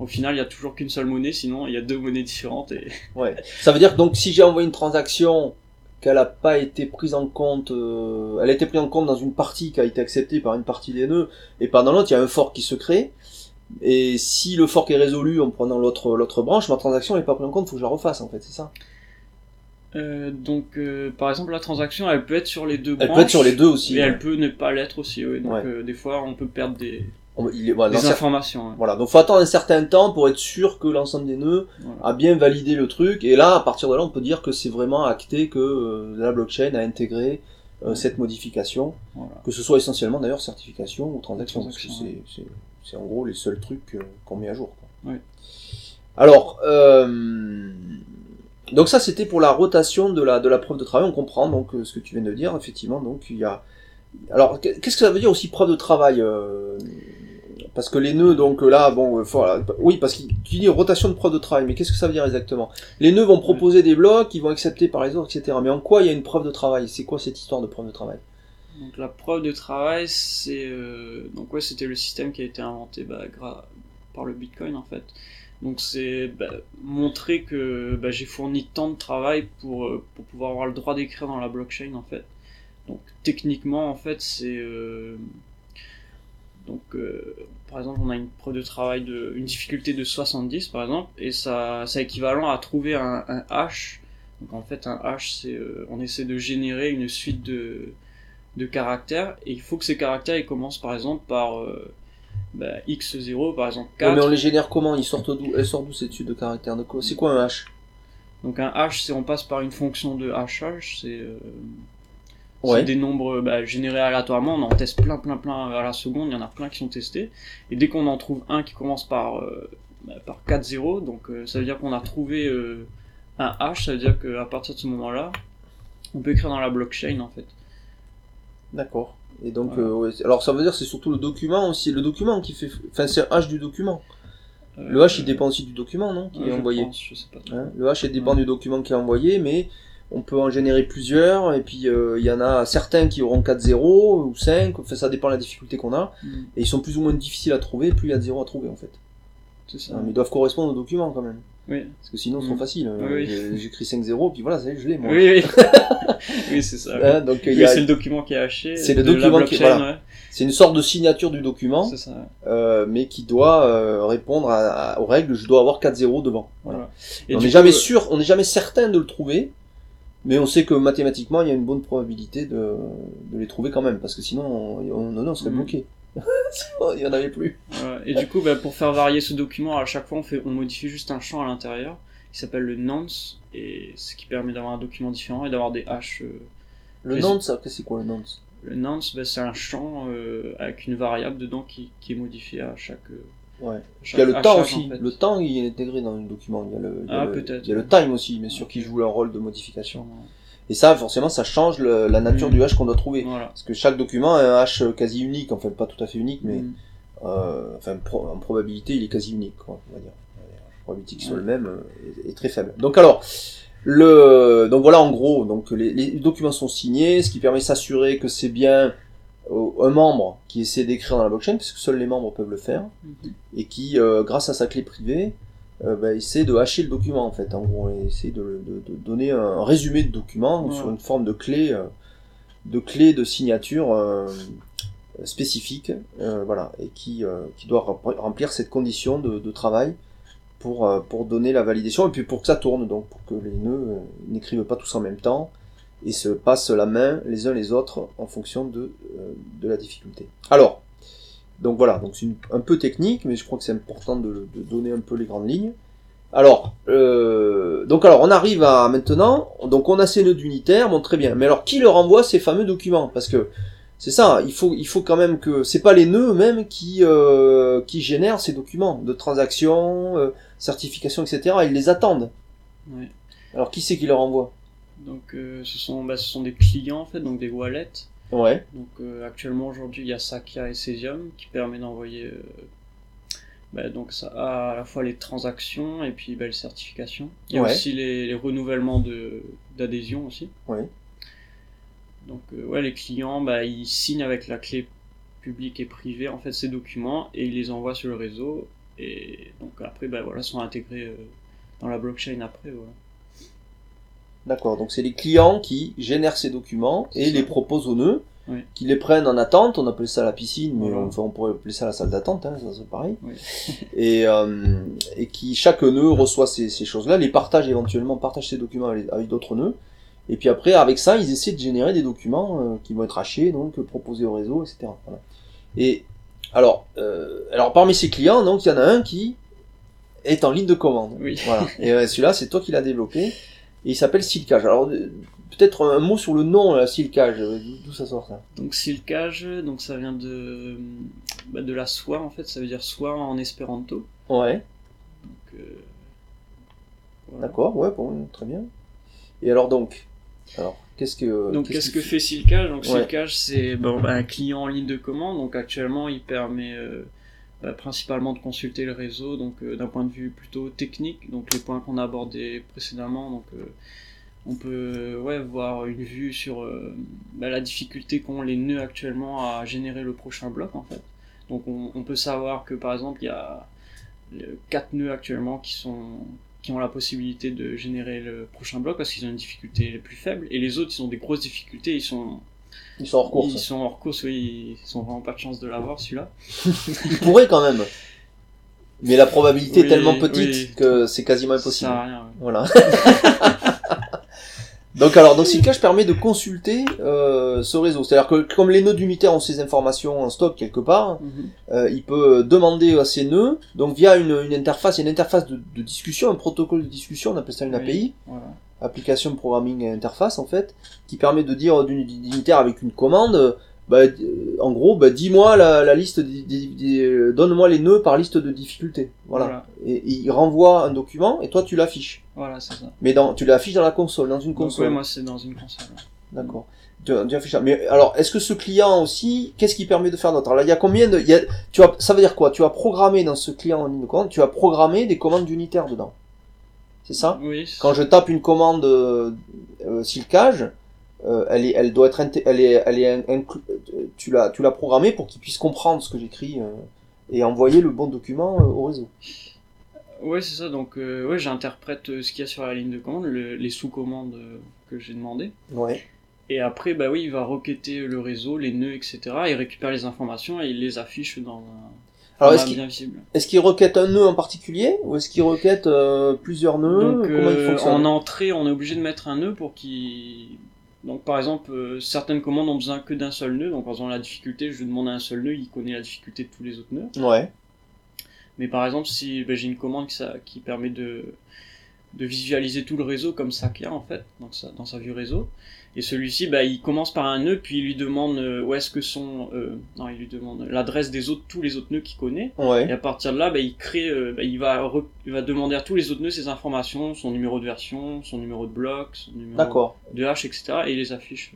B: au final, il y a toujours qu'une seule monnaie, sinon il y a deux monnaies différentes. Et... (laughs)
A: Ouais. Ça veut dire que donc si j'ai envoyé une transaction qu'elle a pas été prise en compte, euh, elle a été prise en compte dans une partie qui a été acceptée par une partie des nœuds et pas dans l'autre, il y a un fork qui se crée. Et si le fork est résolu en prenant l'autre l'autre branche, ma transaction n'est pas prise en compte, faut que je la refasse en fait, c'est ça?
B: Euh, donc, euh, par exemple, la transaction, elle peut être sur les deux
A: Elle
B: branches.
A: peut être sur les deux aussi.
B: Et
A: ouais.
B: elle peut ne pas l'être aussi, oui. Donc,
A: Ouais.
B: euh, des fois, on peut perdre des,
A: On- il voilà,
B: des informations.
A: voilà, donc faut attendre un certain temps pour être sûr que l'ensemble des nœuds
B: Voilà.
A: a bien validé le truc. Et là, à partir de là, on peut dire que c'est vraiment acté que euh, la blockchain a intégré euh, cette modification,
B: Voilà.
A: que ce soit essentiellement d'ailleurs certification ou transaction, parce que c'est c'est- c'est en gros les seuls trucs euh, qu'on met à jour. quoi. Alors, euh, donc ça c'était pour la rotation de la de la preuve de travail. On comprend donc ce que tu viens de dire. Effectivement, donc il y a. Alors, qu'est-ce que ça veut dire aussi preuve de travail euh, Parce que les nœuds, donc là, bon, euh, voilà, oui, parce que tu dis rotation de preuve de travail, mais qu'est-ce que ça veut dire exactement? Les nœuds vont proposer des blocs, ils vont accepter par les autres, etc. Mais en quoi il y a une preuve de travail? C'est quoi cette histoire de preuve de travail?
B: Donc la preuve de travail, c'est euh, donc ouais, c'était le système qui a été inventé bah, par le Bitcoin en fait. Donc c'est bah, montrer que bah, j'ai fourni tant de travail pour euh, pour pouvoir avoir le droit d'écrire dans la blockchain en fait. Donc techniquement en fait c'est euh, donc euh, par exemple on a une preuve de travail de une difficulté de 70 par exemple et ça c'est équivalent à trouver un, un hash. Donc en fait un hash c'est euh, on essaie de générer une suite de de caractères et il faut que ces caractères ils commencent par exemple par euh, bah, x0 par exemple
A: Ouais,
B: 4
A: Mais on les génère comment? Ils sortent d'où Elles sortent d'où cette suite de caractères? De quoi? C'est quoi un hash?
B: Donc un hash, c'est on passe par une fonction de hashage, c'est
A: Ouais.
B: c'est des nombres bah, générés aléatoirement. On en teste plein, plein, plein à la seconde. Il y en a plein qui sont testés. Et dès qu'on en trouve un qui commence par euh, bah, par 4-0, donc euh, ça veut dire qu'on a trouvé euh, un hash. Ça veut dire qu'à partir de ce moment-là, on peut écrire dans la blockchain en fait.
A: D'accord. Et donc,
B: Voilà.
A: euh, ouais, alors ça veut dire que c'est surtout le document aussi, le document qui fait, enfin c'est un hash du document. Le hash il dépend aussi du document, non, qui
B: ouais,
A: est envoyé.
B: pense, je sais pas trop.
A: Hein, le hash il dépend du document qui est envoyé, mais on peut en générer plusieurs, et puis euh, il y en a certains qui auront 4-0 ou 5, enfin ça dépend de la difficulté qu'on a,
B: Mm,
A: et ils sont plus ou moins difficiles à trouver, plus il y a de 0 à trouver en fait.
B: c'est ça.
A: Mais ils doivent correspondre au document quand même,
B: Oui.
A: parce que sinon c'est trop
B: Mm.
A: facile.
B: Oui,
A: J'écris 5-0, puis voilà, ça je l'ai moi.
B: Oui, oui. (laughs) oui, c'est ça.
A: Hein, donc il
B: Oui,
A: y a-
B: c'est le document qui est haché.
A: C'est le document qui- voilà. c'est une sorte de signature du
B: ouais.
A: document,
B: C'est ça.
A: euh, mais qui doit euh, répondre à- à- aux règles, je dois avoir 4-0 devant. Voilà.
B: Voilà. Et
A: on n'est jamais
B: euh,
A: sûr, on n'est jamais certain de le trouver, mais on sait que mathématiquement il y a une bonne probabilité de, de les trouver quand même, parce que sinon on, on, on serait
B: Mhm.
A: bloqué. (laughs) il y en avait plus.
B: Et du coup, bah, pour faire varier ce document, à chaque fois, on, fait, on modifie juste un champ à l'intérieur qui s'appelle le nonce, et ce qui permet d'avoir un document différent et d'avoir des haches. euh.
A: Le nonce, ça, c'est quoi le nonce
B: Le nonce, bah, c'est un champ euh, avec une variable dedans qui, qui est modifiée à chaque. Euh,
A: Ouais. Il y a le temps aussi.
B: en fait.
A: Le temps il est intégré dans le document. Il y a le, il y a
B: Ah,
A: le-
B: peut-être.
A: Il y a le time aussi, bien sûr, qui joue un rôle de modification. Et ça, forcément, ça change le- la nature
B: Mhm.
A: du hash qu'on doit trouver.
B: Voilà.
A: Parce que chaque document a un hash quasi unique, enfin pas tout à fait unique, mais
B: Mm.
A: euh, enfin pro- en probabilité il est quasi unique, quoi, on va dire. La probabilité qu'il soit
B: Ouais.
A: le même euh, est, est très faible. Donc alors, le donc voilà en gros, donc les, les documents sont signés, ce qui permet de s'assurer que c'est bien euh, un membre qui essaie d'écrire dans la blockchain, puisque seuls les membres peuvent le faire,
B: Mhm.
A: et qui, euh, grâce à sa clé privée, euh, bah, essaie de hacher le document en fait. En gros, essaie de, de, de donner un résumé de document
B: Ouais.
A: sur une forme de clé, euh, de clé de signature spécifique, voilà, et qui, qui doit rem- remplir cette condition de, de travail pour, pour donner la validation et puis pour que ça tourne, donc pour que les nœuds n'écrivent pas tous en même temps et se passent la main les uns les autres en fonction de, euh, de la difficulté. Alors, donc voilà, donc c'est un peu technique, mais je crois que c'est important de, de donner un peu les grandes lignes. Alors, euh, donc alors on arrive à maintenant, donc on a ces nœuds d'unitaire, bon très bien, mais alors qui leur envoie ces fameux documents? Parce que c'est ça, il faut, il faut quand même que c'est pas les nœuds eux-mêmes qui, euh, qui génèrent ces documents de transaction, euh, certification, etc. Ils les attendent.
B: Ouais.
A: Alors qui c'est qui leur envoie?
B: Donc, euh, ce, sont, bah, ce sont des clients, en fait, donc des wallets.
A: Ouais.
B: Donc euh, actuellement aujourd'hui il y a Sakia et Cesium qui permet d'envoyer euh, bah, donc ça à la fois les transactions et puis bah, les certifications. Il y a
A: Ouais.
B: aussi les, les renouvellements de d'adhésion aussi.
A: Ouais.
B: Donc ouais les clients bah, ils signent avec la clé publique et privée en fait ces documents et ils les envoient sur le réseau et donc après bah, voilà sont intégrés dans la blockchain après voilà.
A: D'accord, donc c'est les clients qui génèrent ces documents et
B: C'est
A: les proposent aux nœuds,
B: Oui.
A: qui les prennent en attente, on appelle ça la piscine, mais enfin on pourrait appeler ça la salle d'attente, hein, ça serait pareil.
B: Oui. (laughs)
A: Et, euh, et qui, chaque nœud reçoit ces, ces choses-là, les partage éventuellement, partage ces documents avec, avec d'autres nœuds, et puis après, avec ça, ils essaient de générer des documents euh, qui vont être hachés, donc euh, proposés au réseau, etc. Voilà. Et alors, euh, alors parmi ces clients, donc il y en a un qui est en ligne de commande.
B: Oui.
A: Voilà. Et euh, celui-là, c'est toi qui l'as développé. Et il s'appelle Silcage. Alors, euh, peut-être un mot sur le nom, là, Silcage. euh, D'où ça sort ça
B: Donc silkage, donc ça vient de bah, de la soie en fait, ça veut dire soie en espéranto.
A: Ouais,
B: euh, voilà.
A: d'accord, ouais, bon, très bien. Et alors donc, alors, qu'est-ce que...
B: Donc qu'est-ce que fait Silkage Donc
A: Ouais.
B: Silkage c'est bon, bah, un client en ligne de commande. Donc actuellement il permet euh, principalement de consulter le réseau. Donc euh, d'un point de vue plutôt technique, donc les points qu'on a abordés précédemment. Donc euh, on peut euh, ouais voir une vue sur euh, bah, la difficulté qu'ont les nœuds actuellement à générer le prochain bloc en fait. Donc on, peut savoir que par exemple il y a euh, quatre nœuds actuellement qui sont qui ont la possibilité de générer le prochain bloc parce qu'ils ont une difficulté les plus faible et les autres ils ont des grosses difficultés ils sont
A: Ils sont hors course.
B: ils sont hors course oui ils ont vraiment pas de chance de l'avoir celui-là (laughs)
A: Ils pourraient quand même. Mais la probabilité est tellement petite
B: oui.
A: que c'est quasiment
B: ça sert
A: impossible.
B: à rien.
A: Voilà. (laughs) Donc alors, donc Silcache permet de consulter euh, ce réseau. C'est-à-dire que comme les nœuds d'unitaire ont ces informations en stock quelque part,
B: Mhm.
A: euh, il peut demander à ces nœuds, donc via une, une interface, une interface de, de discussion, un protocole de discussion, on appelle ça une. API,
B: Voilà.
A: Application programming interface en fait, qui permet de dire d'une d'unitaire avec une commande, bah, en gros, bah, dis-moi la, la liste, des, des- des- donne-moi les nœuds par liste de difficulté. Voilà.
B: Voilà.
A: Et, et il renvoie un document et toi tu l'affiches.
B: Voilà, c'est ça.
A: Mais dans, tu l'affiches dans la console, dans une
B: Donc,
A: console.
B: ouais, moi, c'est dans une console.
A: D'accord. Tu, tu affiches ça. Mais alors, est-ce que ce client aussi, qu'est-ce qui permet de faire d'autre? Là, il y a combien de, il y a, tu as, ça veut dire quoi? Tu as programmé dans ce client en ligne de commande, tu as programmé des commandes d'unitaires dedans. C'est ça
B: Oui.
A: Quand je tape une commande euh, euh, silcage, euh, elle est, elle doit être, elle est, elle est euh, tu l'as, tu l'as programmé pour qu'il puisse comprendre ce que j'écris euh, et envoyer le bon document au réseau.
B: Ouais, c'est ça. Donc, ouais, j'interprète ce qu'il y a sur la ligne de commande, le- les sous-commandes que j'ai demandées.
A: Ouais.
B: Et après, bah oui, il va requêter le réseau, les nœuds, etc. Il récupère les informations et il les affiche dans un
A: Alors, est-ce qu'il, requête un nœud en particulier ou est-ce qu'il requête euh, plusieurs nœuds?
B: Donc,
A: Comment il
B: euh,
A: fonctionne?
B: en entrée, on est obligé de mettre un nœud pour qu'il. Donc, par exemple, euh, certaines commandes ont besoin que d'un seul nœud. Donc, par exemple, la difficulté, je demande à un seul nœud, il connaît la difficulté de tous les autres nœuds.
A: Ouais.
B: Mais par exemple, si ben, j'ai une commande qui, ça, qui permet de, de visualiser tout le réseau comme ça client en fait, donc ça, dans sa vue réseau, et celui-ci, bah, il commence par un nœud, puis il lui demande euh, où est-ce que sont, euh, non, il lui demande l'adresse des autres, tous les autres nœuds qu'il connaît, et à partir de là, bah, il crée, euh, bah, il va, re- il va demander à tous les autres nœuds ces informations, son numéro de version, son numéro de bloc, son numéro de hache, etc., et il les affiche.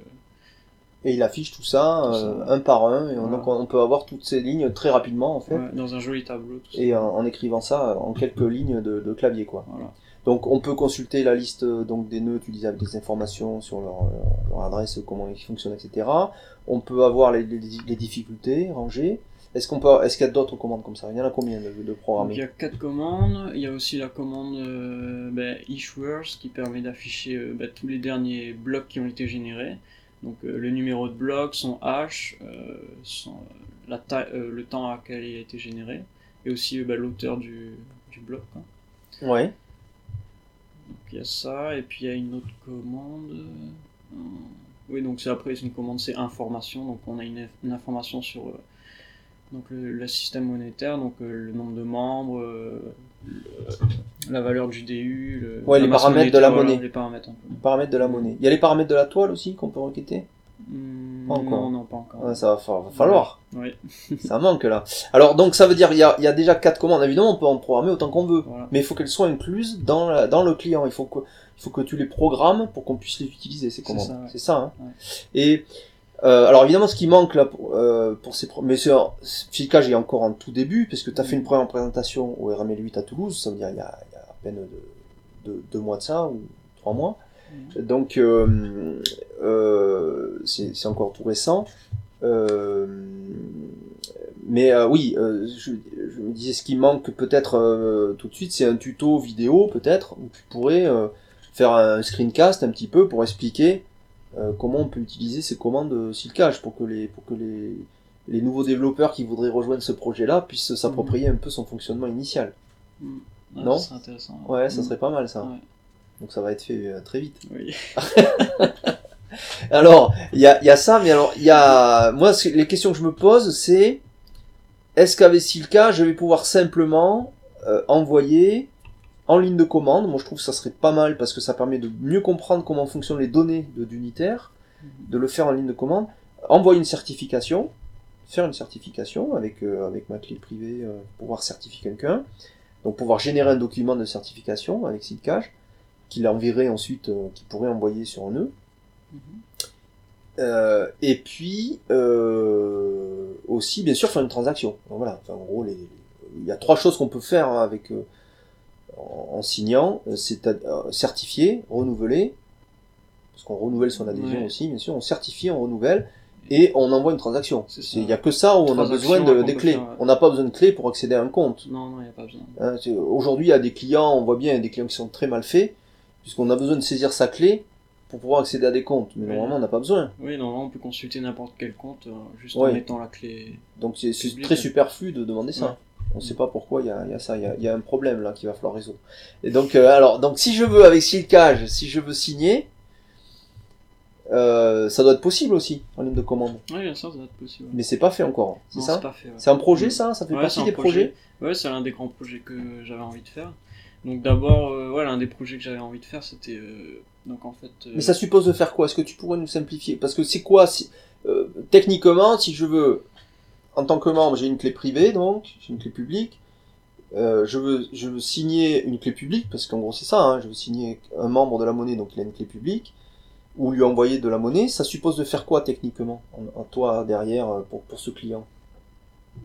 A: Et il affiche tout ça,
B: Tout
A: euh, un par un, et on,
B: Voilà.
A: donc on peut avoir toutes ces lignes très rapidement en fait,
B: ouais, dans un joli tableau. Tout ça.
A: et en, en écrivant ça en quelques lignes de, de clavier quoi.
B: Voilà.
A: Donc on peut consulter la liste euh, donc des nœuds utilisés avec des informations sur leur, euh, leur adresse, comment ils fonctionnent, etc. On peut avoir les, les, les difficultés rangées. Est-ce qu'on peut, est-ce qu'il y a d'autres commandes comme ça? Il y en a combien de, de
B: Donc, il y a quatre commandes. Il y a aussi la commande euh, ben, issuers qui permet d'afficher euh, ben, tous les derniers blocs qui ont été générés. Donc euh, le numéro de bloc, son hash, son, la taille, le temps à quel il a été généré, et aussi ben, l'auteur du, du bloc. quoi.
A: Ouais.
B: Il y a ça, et puis il y a une autre commande. euh, oui, donc c'est après c'est une commande, c'est information. Donc on a une, une information sur euh, donc le, le système monétaire, donc euh, le nombre de membres, euh, le- la valeur du DU, le,
A: Ouais,
B: la
A: les paramètres de la monnaie.
B: les paramètres un peu.
A: Les paramètres de la monnaie. Il y a les paramètres de la toile aussi qu'on peut requêter Pas encore.
B: non, non, pas encore.
A: Ça va, fa- va falloir.
B: Oui, (laughs)
A: Ça manque là. Alors donc ça veut dire il y a, y a déjà quatre commandes. Évidemment on peut en programmer autant qu'on veut.
B: voilà.
A: Mais il faut qu'elles soient incluses dans, la- dans le client. Il faut que, il faut que tu les programmes pour qu'on puisse les utiliser, ces
B: C'est
A: commandes.
B: ça, ouais.
A: C'est ça. Hein
B: Ouais.
A: Et euh, alors évidemment, ce qui manque là pour, euh, pour ces... Mais c'est Filcage est encore en tout début, puisque tu as fait une première présentation au RML 8 à Toulouse, ça veut dire il y a, il y a à peine de, de- deux mois de ça, ou trois mois. Donc euh, euh, c'est encore tout récent. Euh, mais oui, je, je me disais ce qui manque peut-être tout de suite, c'est un tuto vidéo peut-être où tu pourrais faire un screencast un petit peu pour expliquer comment on peut utiliser ces commandes silcage pour que les pour que les les nouveaux développeurs qui voudraient rejoindre ce projet-là puissent s'approprier un peu son fonctionnement initial.
B: Ouais,
A: Non
B: ça serait intéressant.
A: Ouais, ça serait pas mal ça.
B: Ouais.
A: Donc ça va être fait euh, très vite.
B: Oui. (laughs)
A: Alors, il y a, il y a ça, mais alors, il y a... Moi, les questions que je me pose, c'est... Est-ce qu'avec Silka, je vais pouvoir simplement euh, envoyer en ligne de commande Moi, je trouve que ça serait pas mal parce que ça permet de mieux comprendre comment fonctionnent les données de d'unitaire, de le faire en ligne de commande, envoyer une certification, faire une certification avec, euh, avec ma clé privée, euh, pouvoir certifier quelqu'un, donc pouvoir générer un document de certification avec Silcache, qu'il enverrait ensuite, euh, qu'il pourrait envoyer sur un nœud.
B: Mhm.
A: Euh, et puis euh, aussi bien sûr faire une transaction. Donc voilà, enfin, en gros, les- il y a trois choses qu'on peut faire hein, avec euh, en, en signant, c'est à- euh, certifier, renouveler, parce qu'on renouvelle son adhésion
B: Ouais.
A: aussi, bien sûr, on certifie, on renouvelle et on envoie une transaction.
B: C'est ça.
A: C'est- Il y a que ça où on a besoin de, des clés.
B: faire, ouais.
A: On n'a pas besoin de clés pour accéder à un compte.
B: Non, non, il n'y a pas besoin.
A: Hein, c'est- Aujourd'hui, il y a des clients, on voit bien, il y a des clients qui sont très mal faits, puisqu'on a besoin de saisir sa clé pour pouvoir accéder à des comptes. Mais
B: Oui.
A: normalement, on n'a pas besoin.
B: Oui, normalement, on peut consulter n'importe quel compte euh, juste
A: Ouais.
B: en mettant la clé.
A: Donc c'est c'est très superflu de demander ça.
B: Ouais.
A: On ne sait pas pourquoi il y a, il y a ça, il y a, il y a un problème là qu'il va falloir résoudre. Et donc, euh, alors, donc si je veux avec Silcage, si je veux signer, Euh, ça doit être possible aussi en ligne de commande.
B: Oui, bien sûr, ça doit être possible.
A: Mais c'est pas fait encore, c'est
B: Non,
A: ça
B: c'est ouais.
A: C'est un projet ça? Ça fait
B: Ouais,
A: partie
B: c'est
A: des projets?
B: Ouais, c'est l'un des grands projets que j'avais envie de faire. Donc d'abord, euh, ouais, l'un des projets que j'avais envie de faire, c'était euh, donc en fait. euh,
A: Mais ça suppose de faire quoi? Est-ce que tu pourrais nous simplifier? Parce que c'est quoi? Si, euh, Techniquement, si je veux, en tant que membre, j'ai une clé privée, donc j'ai une clé publique. Euh, je veux, je veux signer une clé publique parce qu'en gros c'est ça. Hein, je veux signer un membre de la monnaie, donc il a une clé publique, ou lui envoyer de la monnaie. Ça suppose de faire quoi techniquement, en, en toi derrière euh, pour pour ce client?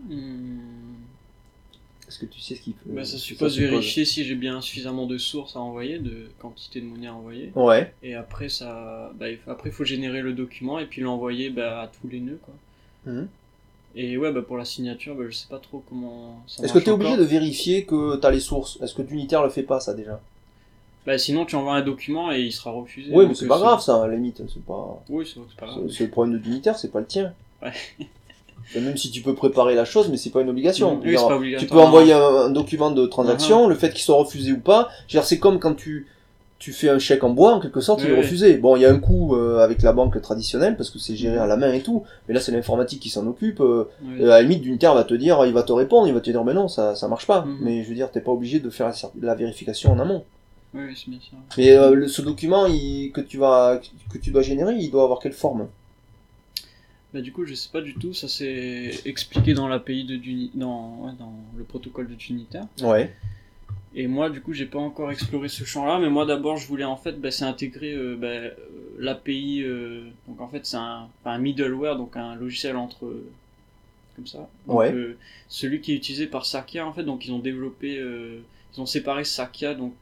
B: Hmm,
A: Est-ce que tu sais ce qu'il peut
B: bah, ça suppose vérifier si j'ai bien suffisamment de sources à envoyer, de quantité de monnaie à envoyer.
A: Ouais.
B: Et après, ça, bah, il faut- après, faut générer le document et puis l'envoyer bah, à tous les nœuds, quoi.
A: Mhm.
B: Et ouais, bah, pour la signature, bah, je sais pas trop comment
A: Est-ce que tu es obligé de vérifier que tu as les sources? Est-ce que Unitaire le fait pas ça déjà?
B: Bah, sinon, tu envoies un document et il sera refusé.
A: Oui, mais c'est
B: euh,
A: pas grave ça, à la limite. C'est pas.
B: Oui, c'est pas grave.
A: C'est c'est le problème de l'unitaire, c'est pas le tien.
B: Ouais. (laughs)
A: Même si tu peux préparer la chose, mais c'est pas une obligation.
B: Oui,
A: dire,
B: pas
A: tu peux envoyer un, un document de transaction,
B: Uh-huh.
A: le fait qu'il soit refusé ou pas. C'est comme quand tu tu fais un chèque en bois, en quelque sorte, il est
B: oui.
A: refusé. Bon, il y a un coût euh, avec la banque traditionnelle parce que c'est géré à la main et tout, mais là c'est l'informatique qui s'en occupe. euh,
B: Oui.
A: euh, à la limite, d'unitaire va te dire, il va te répondre, il va te dire, mais non, ça ça marche pas.
B: Mhm.
A: Mais je veux dire, t'es pas obligé de faire la, vérification en amont.
B: Oui, c'est bien ça.
A: Mais le- ce document il, que tu vas que tu dois générer, il doit avoir quelle forme?
B: Bah, du coup, je sais pas du tout, ça c'est expliqué dans l'API de Duni... dans, ouais, dans le protocole de Unitaire.
A: Ouais.
B: Et moi, du coup, j'ai pas encore exploré ce champ-là, mais moi d'abord, je voulais en fait, bah, c'est intégrer euh, bah, euh, l'API. euh, donc en fait, c'est un, middleware, donc un logiciel entre euh, comme ça. Donc,
A: Ouais.
B: celui qui est utilisé par Sakia, en fait, donc ils ont développé, ils ont séparé Sakia, donc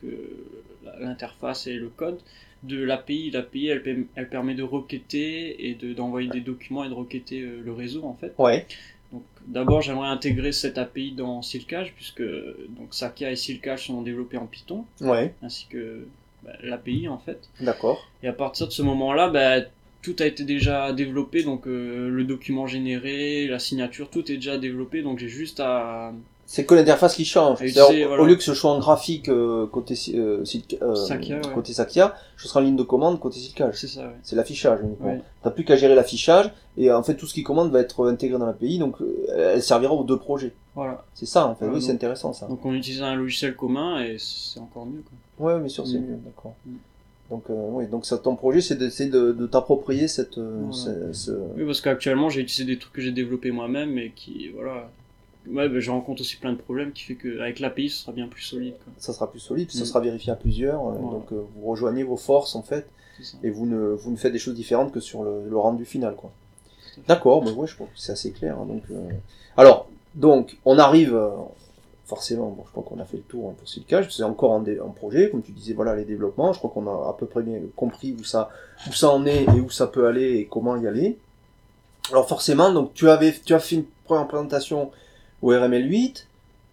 B: l'interface et le code de l'API. L'API, elle, pe- elle permet de requêter et de- d'envoyer des documents et de requêter euh, le réseau, en fait.
A: Ouais.
B: Donc, d'abord, j'aimerais intégrer cette API dans Silkage, puisque donc Sakia et Silkage sont développés en Python,
A: Ouais.
B: ainsi que bah, l'API en fait.
A: D'accord.
B: Et à partir de ce moment-là, bah, tout a été déjà développé, donc euh, le document généré, la signature, tout est déjà développé, donc j'ai juste à
A: C'est que l'interface qui change. Au-
B: voilà.
A: Au lieu que ce soit en graphique euh, côté euh, Silk- euh,
B: Sakia, ouais.
A: côté Sakia, je serai en ligne de commande côté Silkage.
B: c'est ça. Ouais.
A: C'est l'affichage uniquement.
B: Ouais.
A: T'as plus qu'à gérer l'affichage et en fait tout ce qui commande va être intégré dans l'API donc euh, elle servira aux deux projets.
B: Voilà.
A: C'est ça en fait. Oui, c'est intéressant ça.
B: Donc on utilise un logiciel commun et c'est encore mieux. Quoi.
A: Ouais, bien sûr, c'est
B: Mm.
A: mieux, d'accord.
B: Mm.
A: Donc euh, oui, donc ça, ton projet c'est d'essayer de, de t'approprier cette euh,
B: Voilà.
A: ce- ce-
B: Oui, parce qu'actuellement j'ai utilisé des trucs que j'ai développés moi-même et qui, voilà. Ouais, bah, je rencontre aussi plein de problèmes qui fait qu'avec l'API ce sera bien plus solide. Quoi.
A: ça sera plus solide, ça
B: Mm.
A: sera vérifié à plusieurs. euh,
B: Voilà.
A: Donc euh, vous rejoignez vos forces en fait et vous ne vous ne faites des choses différentes que sur le, le rendu final quoi. D'accord, ben ouais, je pense que c'est assez clair. hein, donc, euh, alors, donc, on arrive euh, forcément. Bon, je crois qu'on a fait le tour hein, pour Silkage. C'est encore un, dé- un projet, comme tu disais. Voilà les développements. Je crois qu'on a à peu près bien compris où ça où ça en est et où ça peut aller et comment y aller. Alors forcément, donc tu avais tu as fait une première présentation au RML 8.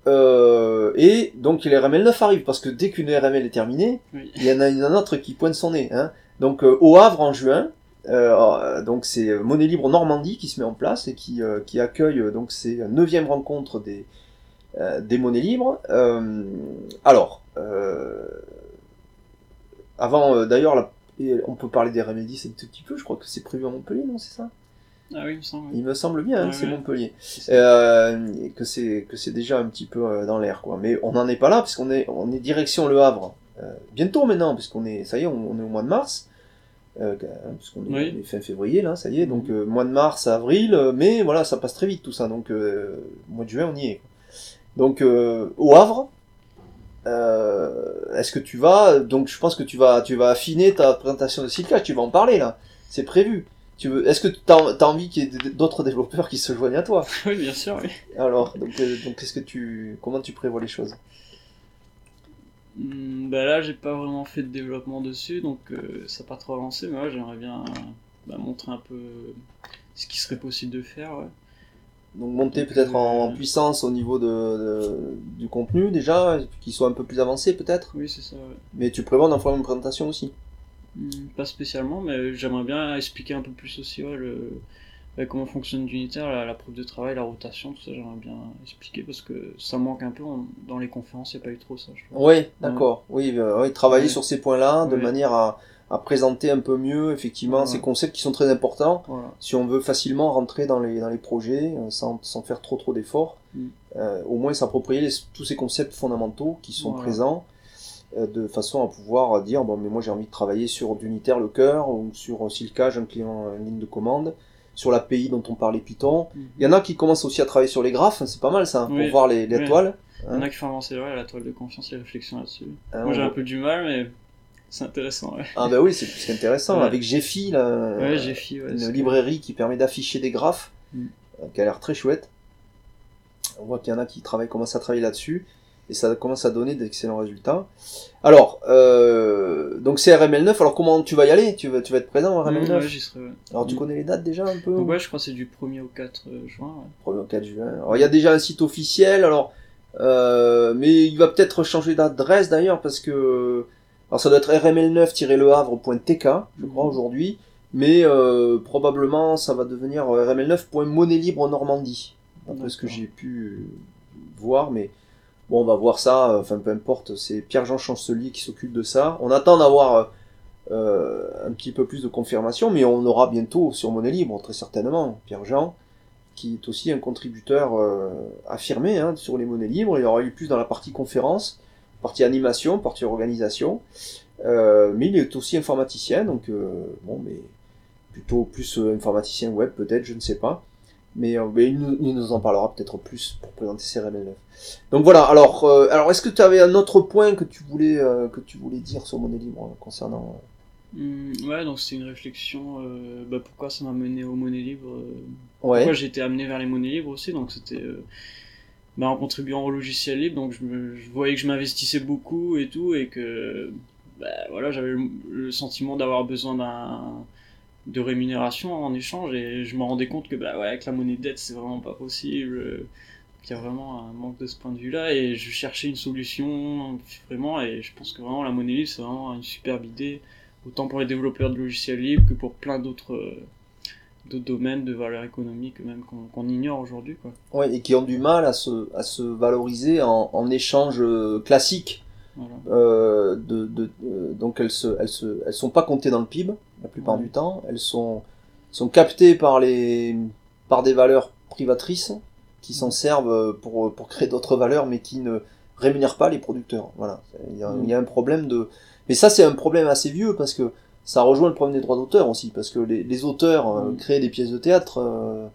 A: Euh, et donc les RML 9 arrive parce que dès qu'une RML est terminée,
B: Oui.
A: il y en a une autre qui pointe son nez. Hein. Donc euh, au Havre en juin, euh, donc c'est euh, Monnaie Libre Normandie qui se met en place et qui, euh, qui accueille euh, donc ces neuvième rencontres des, euh, des monnaies libres. Euh, alors, euh, avant euh, d'ailleurs, on peut parler des RML 10 un tout petit peu, je crois que c'est prévu à Montpellier, non c'est ça?
B: Ah oui, il me semble.
A: Il me semble bien, hein, c'est
B: ouais.
A: Montpellier. Euh, que c'est que c'est déjà un petit peu euh, dans l'air quoi. Mais on n'en est pas là puisqu'on est on est direction Le Havre euh, bientôt maintenant puisqu'on est ça y est on, on est au mois de mars. Euh, hein, puisqu'on est,
B: Oui.
A: on est fin février là, ça y est, donc
B: Mhm.
A: euh, mois de mars, avril, euh, mais voilà, ça passe très vite tout ça, donc euh, mois de juin on y est. Donc euh, au Havre, euh, est-ce que tu vas, donc je pense que tu vas, tu vas affiner ta présentation de Silka, tu vas en parler là, c'est prévu. Tu veux, est-ce que tu as, envie qu'il y ait d'autres développeurs qui se joignent à toi? (laughs)
B: Oui, bien sûr, oui.
A: alors, donc, euh, donc que tu, comment tu prévois les choses?
B: Hmm, bah là, j'ai pas vraiment fait de développement dessus, donc euh, ça n'a pas trop avancé, mais ouais, j'aimerais bien euh, bah, montrer un peu ce qui serait possible de faire. Ouais.
A: Donc monter peut-être en, en puissance au niveau de, de- du contenu déjà, qu'il soit un peu plus avancé peut-être?
B: Oui, c'est ça, ouais.
A: Mais tu prévois d'en faire une présentation aussi?
B: Hmm, pas spécialement, mais j'aimerais bien expliquer un peu plus aussi ouais, le, comment fonctionne l'unitaire, la, la preuve de travail, la rotation, tout ça, j'aimerais bien expliquer parce que ça manque un peu dans les conférences, il n'y a pas eu trop ça, je.
A: Oui, d'accord. Oui, euh, oui, travailler
B: Ouais.
A: sur ces points-là de
B: Ouais.
A: manière à, à présenter un peu mieux effectivement ces concepts qui sont très importants si on veut facilement rentrer dans les, dans les projets euh, sans, sans faire trop trop d'efforts. Mm. Euh, au moins s'approprier tous ces concepts fondamentaux qui sont présents de façon à pouvoir dire bon mais moi j'ai envie de travailler sur d'unitaire le cœur ou sur Silcage un client une ligne de commande sur l'API dont on parlait Python. Mm. Il y en a qui commencent aussi à travailler sur les graphes, c'est pas mal ça, pour voir les, les toiles.
B: Il y en a qui font avancer la toile de confiance et les réflexions là-dessus. Ah, moi j'ai un peu du mal mais c'est intéressant, ouais.
A: Ah bah oui, c'est plus qu'intéressant. Avec Gephi, là,
B: ouais, Gephi,
A: ouais, une librairie qui permet d'afficher des graphes, mm. euh, qui a l'air très chouette. On voit qu'il y en a qui travaillent, commencent à travailler là-dessus, et ça commence à donner d'excellents résultats. Alors, euh, donc c'est RML9, alors comment tu vas y aller? Tu vas, tu vas être présent en RML9
B: Ouais, j'y serai,
A: Alors tu mm. connais les dates déjà un peu?
B: Ouais, je crois que c'est du 1er au 4 euh, juin. 1er
A: au 4 juin. Alors il y a déjà un site officiel, alors... Euh, mais il va peut-être changer d'adresse d'ailleurs parce que alors ça doit être rml9-le havre.tk, je crois aujourd'hui, mais euh, probablement ça va devenir rml9.monnaie Normandie, après ce que j'ai pu voir, mais bon on va voir ça, enfin peu importe, c'est Pierre-Jean Chancelier qui s'occupe de ça. On attend d'avoir euh, un petit peu plus de confirmation, mais on aura bientôt sur Monnaie Libre, très certainement, Pierre-Jean, qui est aussi un contributeur euh, affirmé hein, sur les monnaies libres, il aura eu plus dans la partie conférence, partie animation, partie organisation. Euh, mais il est aussi informaticien, donc euh, bon, mais plutôt plus euh, informaticien web peut-être, je ne sais pas. Mais, mais il, nous, en parlera peut-être plus pour présenter CRML9. Donc voilà. Alors, alors est-ce que tu avais un autre point que tu voulais que tu voulais dire sur Monnaie Libre concernant
B: mmh, Ouais, donc c'était une réflexion. Bah, pourquoi ça m'a mené aux monnaies libres ouais. Pourquoi j'ai été amené vers les monnaies libres aussi Donc c'était bah, en contribuant au logiciel libre, donc je, me, je voyais que je m'investissais beaucoup et tout, et que bah, voilà, j'avais le, sentiment d'avoir besoin d'un de rémunération en échange, et je me rendais compte que bah, ouais, avec la monnaie de dette, c'est vraiment pas possible, qu'il y a vraiment un manque de ce point de vue-là, et je cherchais une solution vraiment, et je pense que vraiment la monnaie libre, c'est vraiment une superbe idée, autant pour les développeurs de logiciels libres que pour plein d'autres d'autres domaines de valeur économique même qu'on ignore aujourd'hui. Quoi.
A: Ouais, et qui ont du mal à se, à se valoriser en, en échange euh, classique. Euh, de, de, euh, donc elles se, elles se, elles sont pas comptées dans le PIB la plupart du temps. Elles sont, sont captées par les, par des valeurs privatrices qui s'en servent pour, pour créer d'autres valeurs, mais qui ne rémunèrent pas les producteurs. Voilà, il y a, il y a un problème de. Mais ça, c'est un problème assez vieux parce que ça rejoint le problème des droits d'auteur aussi, parce que les, les auteurs euh, mm. créaient des pièces de théâtre, euh,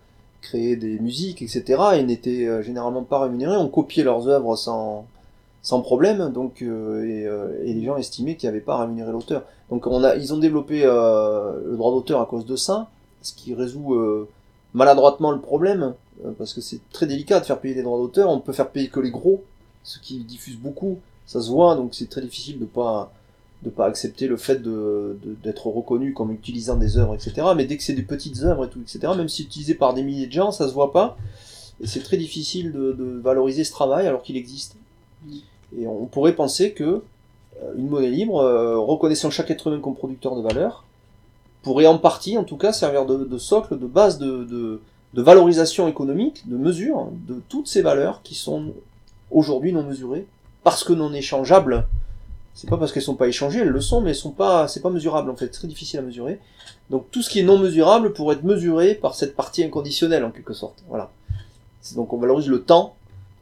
A: créaient des musiques, etc., et n'étaient euh, généralement pas rémunérés, on copiait leurs œuvres sans, sans problème, donc et, et, les gens estimaient qu'ils n'avaient pas rémunéré l'auteur. Donc on a, ils ont développé le droit d'auteur à cause de ça, ce qui résout maladroitement le problème, parce que c'est très délicat de faire payer des droits d'auteur, on peut faire payer que les gros, ceux qui diffusent beaucoup, ça se voit, donc c'est très difficile de pas de pas accepter le fait de, d'être reconnu comme utilisant des œuvres, etc. Mais dès que c'est des petites œuvres et tout, etc., même si utilisé par des milliers de gens, ça se voit pas. Et c'est très difficile de, valoriser ce travail alors qu'il existe. Et on pourrait penser que euh, une monnaie libre, euh, reconnaissant chaque être humain comme producteur de valeur, pourrait en partie, en tout cas, servir de, socle, de base de, de, valorisation économique, de mesure de toutes ces valeurs qui sont aujourd'hui non mesurées, parce que non échangeables c'est pas parce qu'elles sont pas échangées, elles le sont, mais elles sont pas, c'est pas mesurable en fait, très difficile à mesurer. Donc tout ce qui est non mesurable pourrait être mesuré par cette partie inconditionnelle en quelque sorte. Voilà. Donc on valorise le temps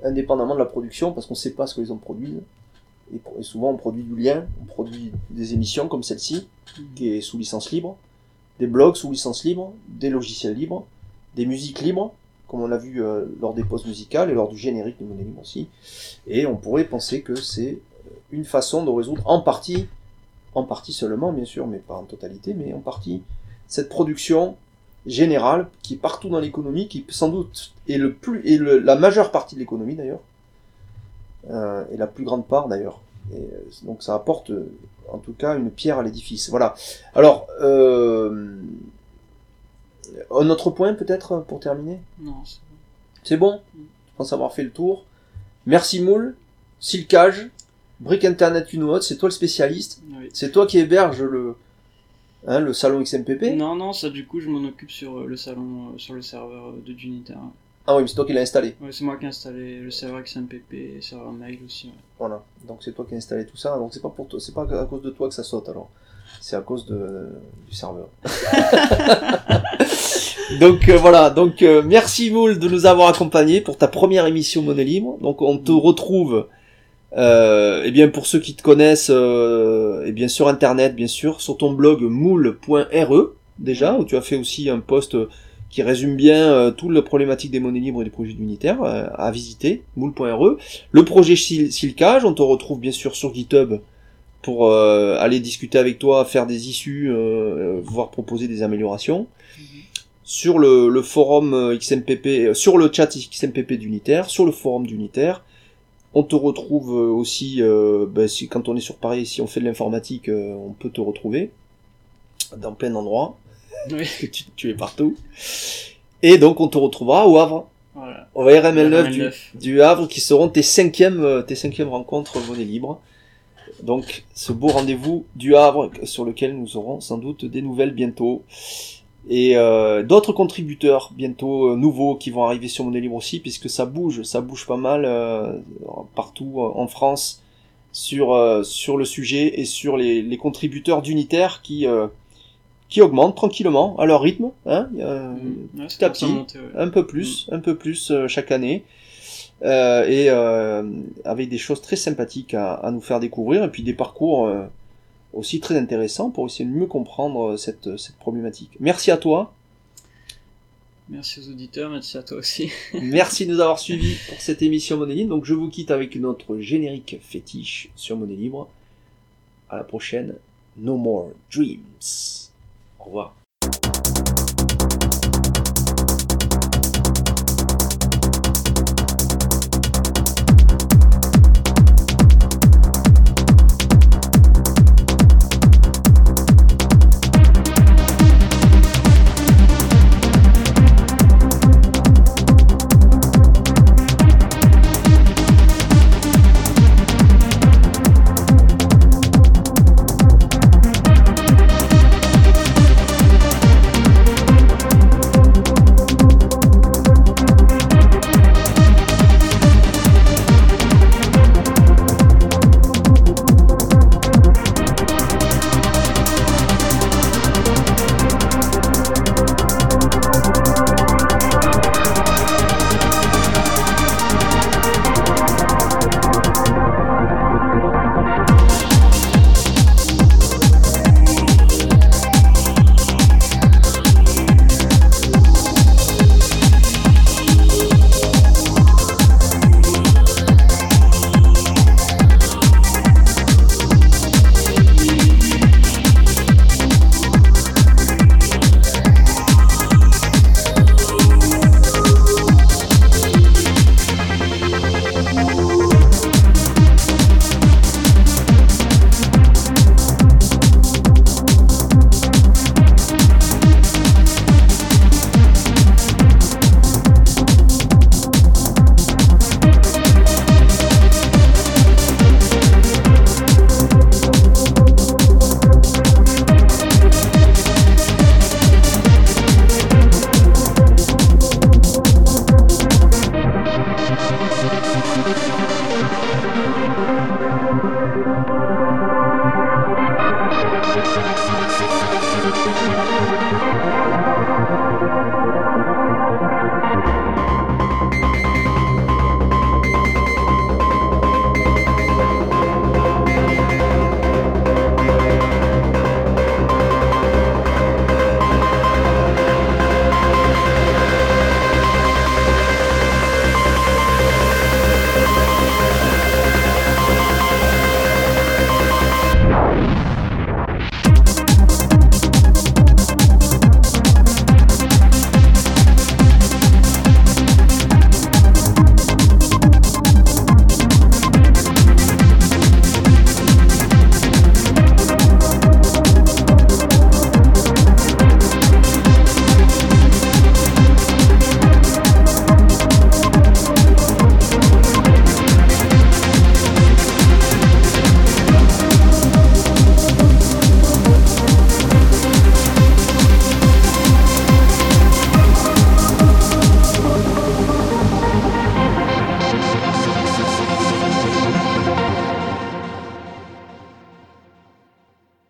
A: indépendamment de la production parce qu'on sait pas ce que les hommes produisent. Et, souvent on produit du lien, on produit des émissions comme celle-ci, qui est sous licence libre, des blogs sous licence libre, des logiciels libres, des musiques libres, comme on l'a vu euh, lors des pauses musicales et lors du générique de Monnaie Libre aussi. Et on pourrait penser que c'est une façon de résoudre en partie, en partie seulement bien sûr, mais pas en totalité, mais en partie, cette production générale qui est partout dans l'économie, qui sans doute est le plus et la majeure partie de l'économie d'ailleurs, euh, et la plus grande part d'ailleurs. Et euh, donc ça apporte en tout cas une pierre à l'édifice. Voilà. Alors euh, un autre point peut-être pour terminer?
B: Non.
A: C'est bon. Je pense avoir fait le tour. Merci Moule, Silcage, Brick Internet une autre, c'est toi le spécialiste. C'est toi qui héberge le, hein, le salon XMPP.
B: Non, non, ça du coup je m'en occupe sur euh, le salon, euh, sur le serveur de Junitar.
A: Ah oui, mais c'est toi qui l'as installé.
B: Ouais, c'est moi qui ai installé le serveur XMPP et le serveur mail aussi. ouais.
A: Voilà. Donc c'est toi qui as installé tout ça. Donc c'est pas pour toi, c'est pas à cause de toi que ça saute alors. C'est à cause de, du serveur. (laughs) donc euh, voilà. Donc euh, merci Moule de nous avoir accompagnés pour ta première émission Monnaie Libre. Donc on te retrouve. Euh, eh bien pour ceux qui te connaissent, euh, eh bien sur internet bien sûr, sur ton blog moule.re déjà où tu as fait aussi un post qui résume bien euh, toute la problématique des monnaies libres et des projets unitaires euh, à visiter, moule.re. Le projet Sil- Silcage, on te retrouve bien sûr sur GitHub pour euh, aller discuter avec toi, faire des issues, voire proposer des améliorations. Sur le, le forum XMPP, sur le chat XMPP d'Unitaire, sur le forum d'Unitaire, on te retrouve euh, aussi, euh, ben, si, quand on est sur Paris, si on fait de l'informatique, euh, on peut te retrouver dans plein d'endroits
B: Oui, (laughs)
A: tu, tu es partout. Et donc on te retrouvera au Havre,
B: voilà.
A: au RML9 du,
B: RML9.
A: du Havre, qui seront tes cinquièmes, euh, tes cinquièmes rencontres monnaie libre. Donc ce beau rendez-vous du Havre sur lequel nous aurons sans doute des nouvelles bientôt. Et euh, d'autres contributeurs bientôt euh, nouveaux qui vont arriver sur Monnaie Libre aussi, puisque ça bouge, ça bouge pas mal euh, partout euh, en France sur euh, sur le sujet et sur les, les contributeurs d'unitaires qui euh, qui augmentent tranquillement à leur rythme, hein.
B: Ouais, c'est
A: petit à petit,
B: monter, ouais.
A: un peu plus, un peu plus euh, chaque année, euh, et euh, avec des choses très sympathiques à, à nous faire découvrir, et puis des parcours euh, aussi très intéressants pour essayer de mieux comprendre euh, cette, cette problématique. Merci à toi,
B: Merci aux auditeurs, merci à toi aussi. (laughs)
A: merci de nous avoir suivis pour cette émission Monnaie Libre. Donc je vous quitte avec notre générique fétiche sur Monnaie Libre. À la prochaine. No more dreams. Au revoir.